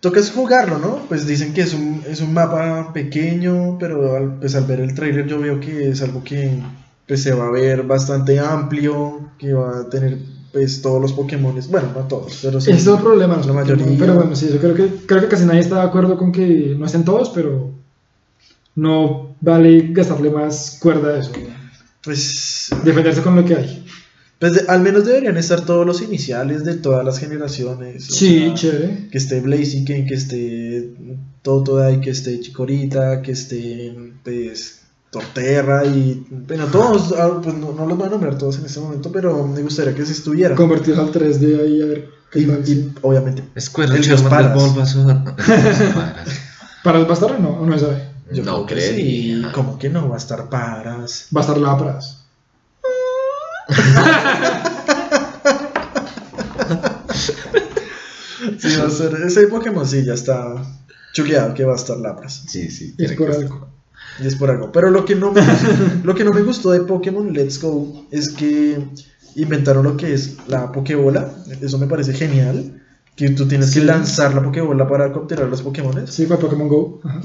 Toca es jugarlo, ¿no? Pues dicen que es un, es un mapa pequeño, pero al, pues al ver el trailer yo veo que es algo que pues, se va a ver bastante amplio, que va a tener pues todos los Pokémon, bueno, no todos, pero sí. Es el problema. La mayoría. Pero bueno, sí, yo creo que, creo que casi nadie está de acuerdo con que no estén todos, pero no vale gastarle más cuerda a eso. Pues, Defenderse con lo que hay. pues de- al menos deberían estar todos los iniciales de todas las generaciones. Sí, sea, chévere. que esté Blaziken, que esté Totodile, que esté Chikorita, que esté pues, Torterra y bueno, todos, ah, pues no, no los voy a nombrar todos en este momento, pero me gustaría que se estuviera. Convertidos al 3D ahí a ver qué Y, y, obviamente, Squirtle, El Charmander, Dios Paras. Bulbasaur. ¿Para el bastardo no? ¿O no se sabe? Yo No creo que sí, como que no va a estar Paras. Va a estar Lapras. Sí, va a ser, ese Pokémon sí ya está chuleado que va a estar Lapras. Sí, sí. Es tiene por algo. Y es por algo. Pero lo que no me, lo que no me gustó de Pokémon Let's Go es que inventaron lo que es la Pokébola. Eso me parece genial. Que tú tienes Sí. que lanzar la Pokébola para capturar los Pokémon. Sí, con Pokémon Go. Ajá.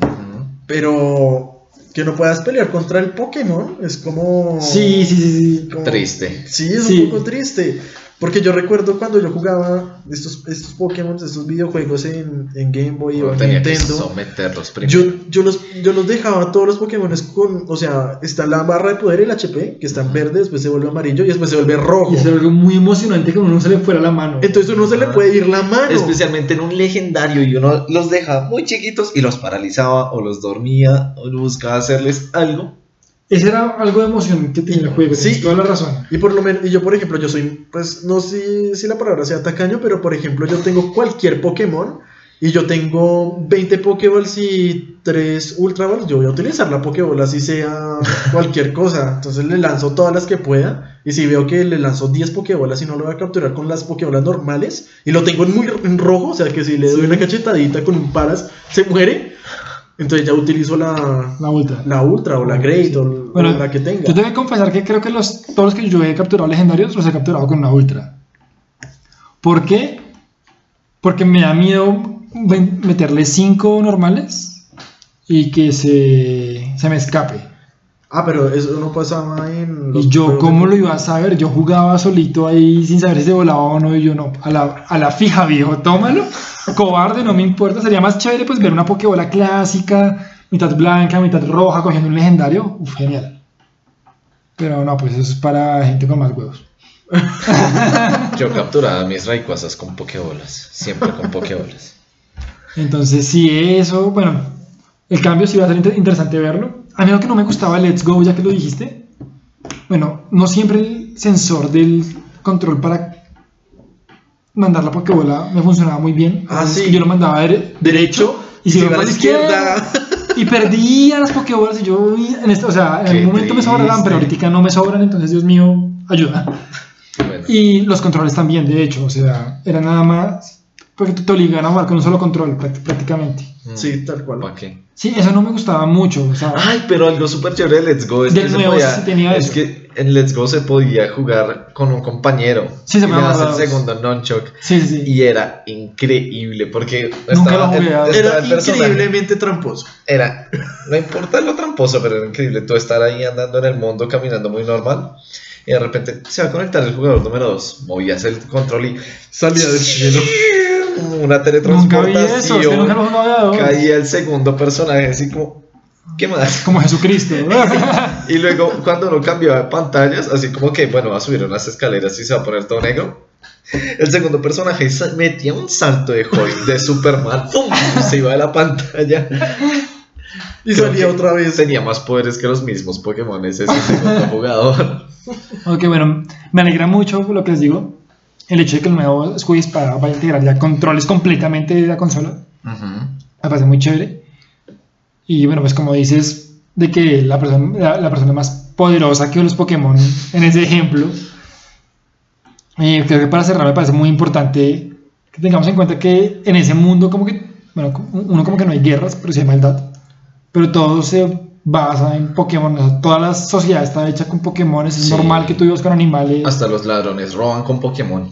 Pero que no puedas pelear contra el Pokémon es como. Sí, sí, sí, sí. como- Triste. Sí, es Sí. un poco triste. Porque yo recuerdo cuando yo jugaba estos, estos Pokémon, estos videojuegos en, en Game Boy o en Nintendo. someterlos primero. Yo, yo, los, yo los dejaba todos los Pokémon con. O sea, está la barra de poder, el HP, que está en verde, después se vuelve amarillo y después se vuelve rojo. Y es algo muy emocionante que a uno no se le fuera la mano. Entonces uno se le puede ir la mano. Especialmente en un legendario y uno los deja muy chiquitos y los paralizaba o los dormía o buscaba hacerles algo. Ese era algo de emoción que tenía el juego, Sí. toda la razón. Y por lo menos, y yo por ejemplo, yo soy, pues no sé si la palabra sea tacaño, pero por ejemplo, yo tengo cualquier Pokémon y yo tengo 20 Pokéballs y 3 Ultra Balls, yo voy a utilizar la Pokéball así sea cualquier cosa. Entonces le lanzo todas las que pueda. Y si veo que le lanzo 10 Pokébolas y no lo voy a capturar con las Pokébolas normales, y lo tengo en muy en rojo, o sea que si le doy una cachetadita con un paras, se muere. Entonces ya utilizo la, La ultra. la Ultra o la Great o, Bueno, la que tenga. Yo tengo que confesar que creo que los, todos los que yo he capturado legendarios los he capturado con una ultra. ¿Por qué? Porque me da miedo meterle 5 normales y que se, se me escape. Ah, pero eso no pasaba en los Y yo, ¿cómo de- lo iba a saber? Yo jugaba solito ahí sin saber si se volaba o no. Y yo, no, a la, a la fija, viejo, tómalo. Cobarde, no me importa. Sería más chévere pues ver una Pokébola clásica, mitad blanca, mitad roja, cogiendo un legendario. Uf, genial. Pero no, pues eso es para gente con más huevos. Yo capturaba mis Rayquazas con Pokébolas. Siempre con Pokébolas. Entonces, sí, eso, bueno, el cambio sí va a ser inter- interesante verlo. A mí lo que no me gustaba el Let's Go, ya que lo dijiste, bueno, no siempre el sensor del control para mandar la Pokébola me funcionaba muy bien. Ah, A sí. Yo lo mandaba dere- derecho y se iba para la izquierda. Y perdía las Pokébolas y yo, en este, o sea, en Qué el momento me sobraban, pero triste. ahorita no me sobran, entonces Dios mío, ayuda. Bueno, Y los controles también, de hecho, o sea, era nada más porque te obligan a jugar con un solo control práct- prácticamente. mm, Sí, tal cual. ¿Para qué? Sí, eso no me gustaba mucho, o sea, Ay, pero algo súper chévere de Let's Go es que se nuevo podía, sí tenía es eso. que en Let's Go se podía jugar con un compañero. Sí, se me el segundo nonchok sí, sí, sí. y era increíble porque Nunca estaba lo el- jugué, estaba Era increíblemente tramposo. Era, no importa lo tramposo, pero era increíble tú estar ahí andando en el mundo caminando muy normal y de repente se va a conectar el jugador número 2. Movías el control y Salía del cielo. una Nunca vi eso, es que teletransportación. nunca lo a dos. caía el segundo personaje así como, ¿qué más? Como Jesucristo. Y luego cuando uno cambiaba de pantallas, así como que, bueno, va a subir unas escaleras y se va a poner todo negro. El segundo personaje metía un salto de Hoy de Superman, ¡pum! se iba de la pantalla. Y Creo salía otra vez. Tenía más poderes que los mismos Pokémon ese segundo jugador. ok, bueno, me alegra mucho lo que les digo. El hecho de que el nuevo y espada vaya a integrar ya controles completamente de la consola. Me parece muy chévere. Y bueno, pues como dices, de que la persona, la, la persona más poderosa que los Pokémon en ese ejemplo, eh, creo que para cerrar me parece muy importante que tengamos en cuenta que en ese mundo como que, bueno, uno como que no hay guerras, pero sí hay maldad, pero todo se basa en Pokémon, o sea, toda la sociedad está hecha con Pokémon, es Sí. normal que tú vivas con animales. Hasta los ladrones roban con Pokémon.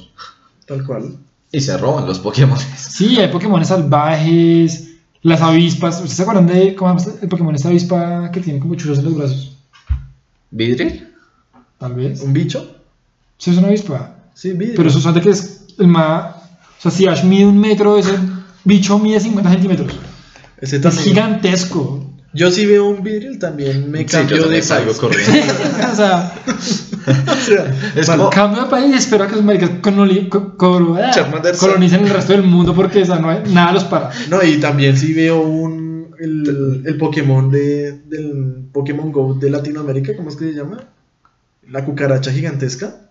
Tal cual. Y se roban los Pokémon. Sí, hay Pokémon salvajes, las avispas. ¿Ustedes se acuerdan de cómo llama el Pokémon esta avispa que tiene como chuzos en los brazos? ¿Vidril? Tal vez. ¿Un bicho? Sí, es una avispa. Sí, vi. Pero eso de que es el más. O sea, si Ash mide un metro, ese bicho mide 50 centímetros. Ese Es gigantesco. Yo sí veo un vidril también me Sí, cambio yo de salgo país. corriendo. o sea, O sea, Es como- cambio de país y espero a que los maricas coloni- se- colonicen el resto del mundo porque o sea, no hay, nada los para. No, y también sí veo un el, el Pokémon de del Pokémon Go de Latinoamérica, ¿cómo es que se llama? La cucaracha gigantesca.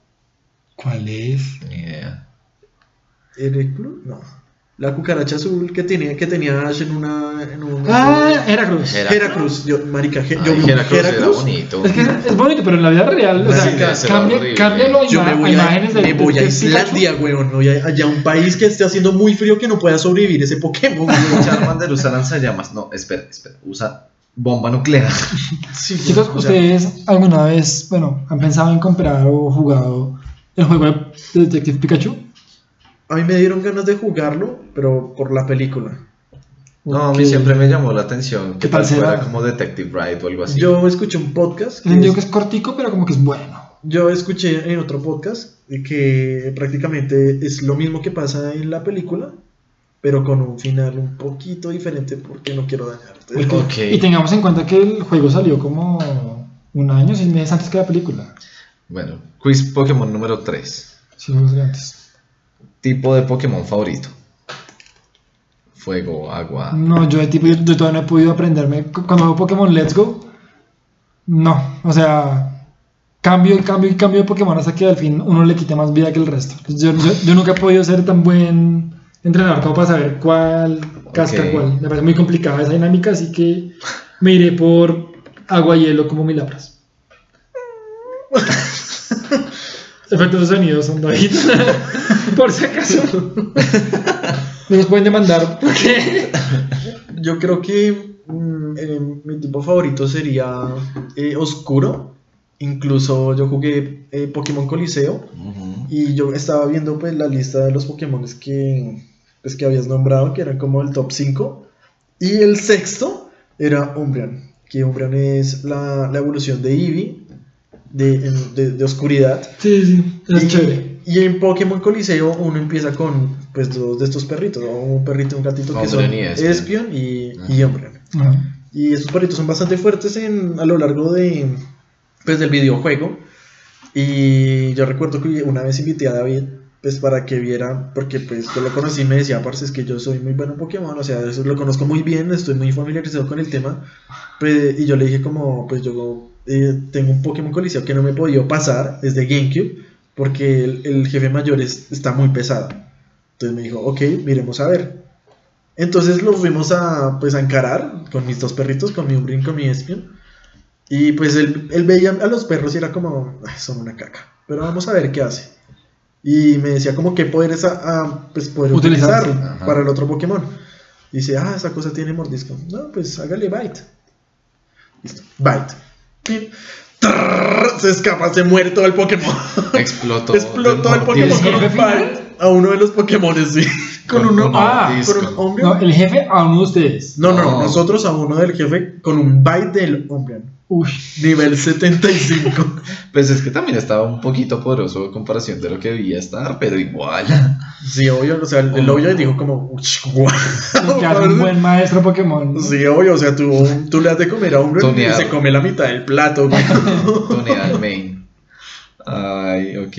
¿Cuál es? Ni idea. Ereclo? No. La cucaracha azul que tenía que tenía Ash en una en una Ah, Heracross. Hera- Heracruz, yo marica, yo Ay, era Heracruz. bonito. Es que es bonito, pero en la vida real, o sea, Marica, ese era cambia, cámbialo a, Yo me voy a a, imágenes de me voy a de Pikachu. Islandia, weón. Voy a, allá a un país que esté haciendo muy frío que no pueda sobrevivir ese Pokémon. Charmander usa lanzallamas. No, espera, espera. Usa bomba nuclear. Sí, Chicos, o sea, ¿ustedes alguna vez, bueno, han pensado en comprar o jugado el juego de Detective Pikachu? A mí me dieron ganas de jugarlo, pero por la película. No, a mí siempre me llamó la atención. ¿Qué Que tal tal fuera será? como Detective Ride o algo así. Yo escuché un podcast. que Entendido es- que es cortico, pero como que es bueno. Yo escuché en otro podcast que prácticamente es lo mismo que pasa en la película, pero con un final un poquito diferente porque no quiero dañarte. Ok. Y tengamos en cuenta que el juego salió como un año, seis meses antes que la película. Bueno, quiz Pokémon número 3. Sí, antes. Tipo de Pokémon favorito. Fuego, agua. No, yo de tipo, yo, yo todavía no he podido aprenderme. Cu- Cuando juego Pokémon Let's Go, no, o sea, cambio y cambio y cambio de Pokémon hasta que al fin uno le quite más vida que el resto. Yo, yo, yo nunca he podido ser tan buen entrenador como para saber cuál casca Ok. cuál. Me parece muy complicada esa dinámica, así que me iré por agua y hielo como mil labras. Efectos de sonido son David. por si acaso. No nos pueden demandar porque. Yo creo que mm, eh, mi tipo favorito sería eh, oscuro, incluso yo jugué eh, Pokémon Coliseo Ujú. y yo estaba viendo pues la lista de los Pokémon que, pues, que habías nombrado, que eran como el top 5. Y el sexto era Umbreon, que Umbreon es la, la evolución de Eevee, de, de, de oscuridad. Sí, sí, es y, chévere. y en Pokémon Coliseo uno empieza con pues dos de estos perritos, ¿no? un perrito y un gatito que son y Espion. Y, y Umbreon. Ajá. Y estos perritos son bastante fuertes en, a lo largo de, pues, del videojuego. Y yo recuerdo que una vez invité a David pues para que viera, porque pues yo lo conocí y me decía, parce, es que yo soy muy bueno en Pokémon, o sea, eso lo conozco muy bien, estoy muy familiarizado con el tema. Pues, y yo le dije como, pues yo eh, tengo un Pokémon Coliseo que no me he podido pasar, es de GameCube, porque el, el jefe mayor es- está muy pesado. Entonces me dijo, ok, miremos a ver. Entonces lo fuimos a, pues, a encarar con mis dos perritos, con mi Umbreon y con mi Espion. Y pues él, él veía a los perros y era como, "Ay, son una caca. Pero vamos a ver qué hace. Y me decía como qué poderes a, a, pues, poder Utilizar, para el otro Pokémon. Y dice, ah, esa cosa tiene mordisco. No, pues hágale bite. Listo, bite. Se escapa, se muere todo el Pokémon. Explotó. Explotó el Pokémon con un bite a uno de los Pokémon, sí. Con, Con uno, un Ah, con un Umbreon. No, el jefe a uno de ustedes. No, no, No. nosotros a uno del jefe con un bite del Umbreon. Uy, Nivel 75. Pues es que también estaba un poquito poderoso en comparación de lo que debía estar, pero igual. Sí, obvio, o sea, el, el obvio dijo como, "Uch, guau". que hace un buen maestro Pokémon. ¿no? Sí, obvio, o sea, tú, tú le has de comer a un y se come la mitad del plato. Tunea al main. Ay, ok.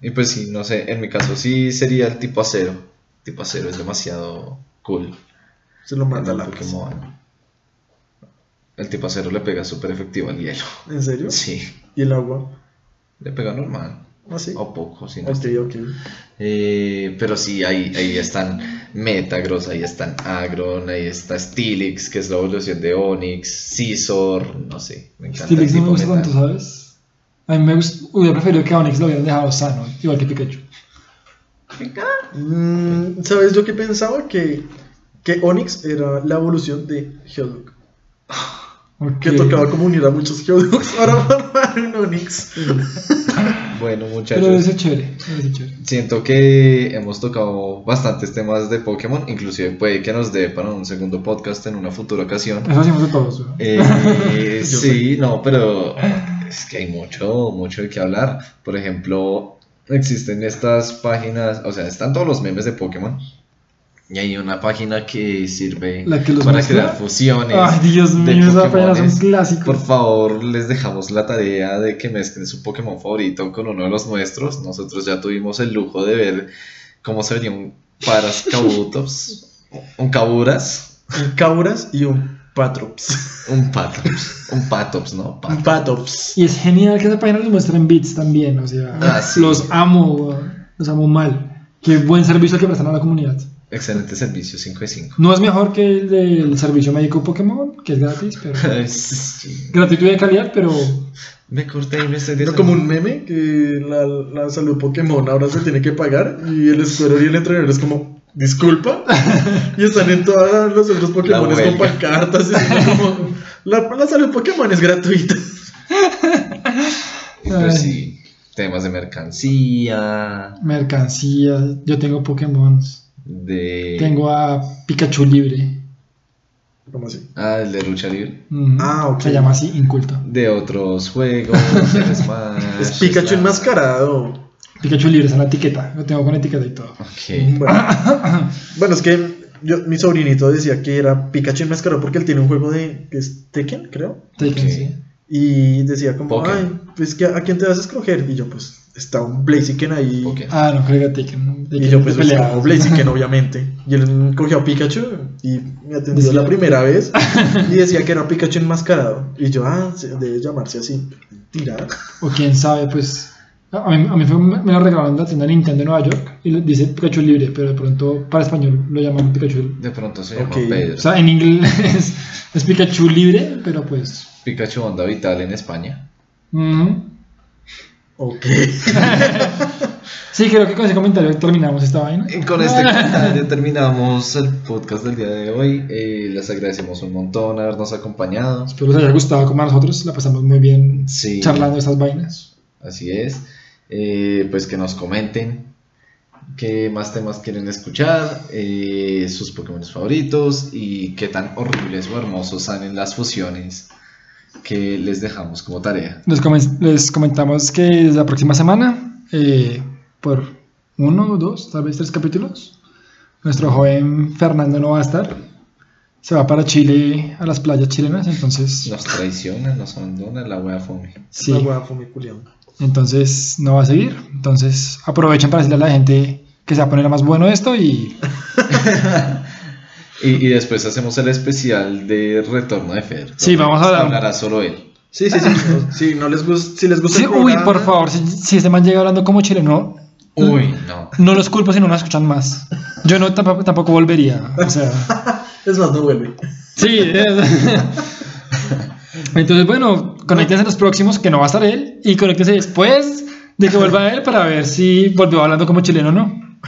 Y pues sí, no sé, en mi caso sí sería el tipo acero. Tipo acero es demasiado cool. Se lo manda la Pokémon. El tipo acero le pega súper efectivo al hielo. ¿En serio? Sí, ¿Y el agua? le pega normal. ¿Ah, sí? O poco, si no Ok, ok. Eh, pero sí, ahí, ahí están Metagross, ahí están Agron, ahí está Steelix, que es la evolución de Onix, Scizor, no sé, me encanta. Steelix el no me gusta tanto, ¿sabes? A mí me gust- hubiera preferido que a Onix lo hubieran dejado sano, igual que Pikachu. Mm, ¿Sabes yo qué pensaba? Que, que Onix era la evolución de Geodude. Que tocaba como unir a muchos Geodudes para formar un Onix. Bueno, Pero muchachos, chévere, debe ser chévere. siento que hemos tocado bastantes temas de Pokémon, inclusive puede que nos dé para un segundo podcast en una futura ocasión. Eso hacemos de todos. ¿no? Eh, sí, no, pero es que hay mucho, mucho de qué hablar. Por ejemplo, existen estas páginas, o sea, están todos los memes de Pokémon. Y hay una página que sirve La que los para muestra. crear fusiones. Ay, Dios de mío, esa página es un clásico. Por favor, les dejamos la tarea de que mezclen su Pokémon favorito con uno de los nuestros. Nosotros ya tuvimos el lujo de ver cómo se vería un Paras Kabutops, un Kaburas, Un Kauras y un Patrops. un Patops, un Patops, ¿no? Un Patops. Patops. Y es genial que esa página los muestra en bits también, o sea, Ah, sí. los amo, los amo mal. Qué buen servicio que prestan a la comunidad. Excelente servicio, 5 de 5. No es mejor que el del servicio médico Pokémon, que es gratis, pero Sí. gratuito y de calidad, pero Me corté y me estoy No como un meme que la, la salud Pokémon ahora se tiene que pagar y el escuero y el entrenador es como, disculpa. Y están en todos los otros Pokémon con pancartas. Y es como, la, la salud Pokémon es gratuita. Y pues sí, temas de mercancía, mercancía. Yo tengo Pokémon. De... Tengo a Pikachu libre. ¿Cómo así? Ah, el de lucha libre. Ah, ok. Se llama así, inculto. De otros juegos, de Smash. Es Pikachu enmascarado. Pikachu libre, es la etiqueta. Lo tengo con etiqueta y todo. Ok. Bueno, Bueno, es que yo, mi sobrinito decía que era Pikachu enmascarado porque él tiene un juego de que es Tekken, creo. Ok. sí. Y decía como, Pokémon. ay, pues que a quién te vas a escoger. Y yo, pues, está un Blaziken ahí. Ok. Ah, no, creo que Taken. Y yo es pues de pelea. como Blaziken obviamente. Y él cogió a Pikachu y me atendió Decía- la primera vez y decía que era Pikachu enmascarado. Y yo, ah, se- debe llamarse así. Tira. O quién sabe, pues. A mí, a mí fue- me lo regalaron en la tienda de Nintendo de Nueva York y dice Pikachu libre, pero de pronto para español lo llaman Pikachu. De pronto se llama Ok. Pedro. O sea, en inglés es Pikachu libre, pero pues. Pikachu Onda Vital en España. Ok. Sí, creo que con ese comentario terminamos esta vaina. Y con este comentario terminamos el podcast del día de hoy. Eh, les agradecemos un montón habernos acompañado. Espero les haya gustado como a nosotros. La pasamos muy bien Sí. charlando estas vainas. Así es. Eh, pues que nos comenten qué más temas quieren escuchar, eh, sus Pokémon favoritos y qué tan horribles o hermosos salen las fusiones que les dejamos como tarea. Les, comen- les comentamos que desde la próxima semana, eh, por uno, dos, tal vez tres capítulos, nuestro joven Fernando no va a estar. Se va para Chile, a las playas chilenas, entonces... Nos traicionan, nos abandonan, la wea fome. Sí, La hueá fue mi culiao. entonces no va a seguir. Entonces aprovechen para decirle a la gente que se va a poner más bueno esto y... Y, y después hacemos el especial de retorno de Fer. Sí, vamos a hablar. Hablará solo él. Sí, sí, sí. no, sí, no les gusta, si les gusta Sí, el uy, por favor, si, si este man llega hablando como chileno, Uy, no. no los culpo si no me escuchan más. Yo no tampoco, tampoco volvería. O sea... Es más, no vuelve. Sí. es- Entonces, bueno, conéctense en los próximos, que no va a estar él, y conéctense después de que vuelva él para ver si volvió hablando como chileno o no.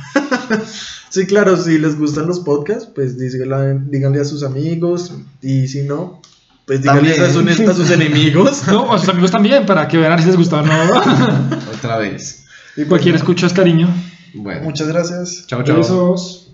Sí, claro, si les gustan los podcasts, pues díganle, díganle a sus amigos. Y si no, pues díganle a sus, a sus enemigos. No, a sus amigos también, para que vean si les gustó o no. Otra vez. Y pues, Cualquier escucho es cariño. Bueno. Muchas gracias. Chao, chao. Besos.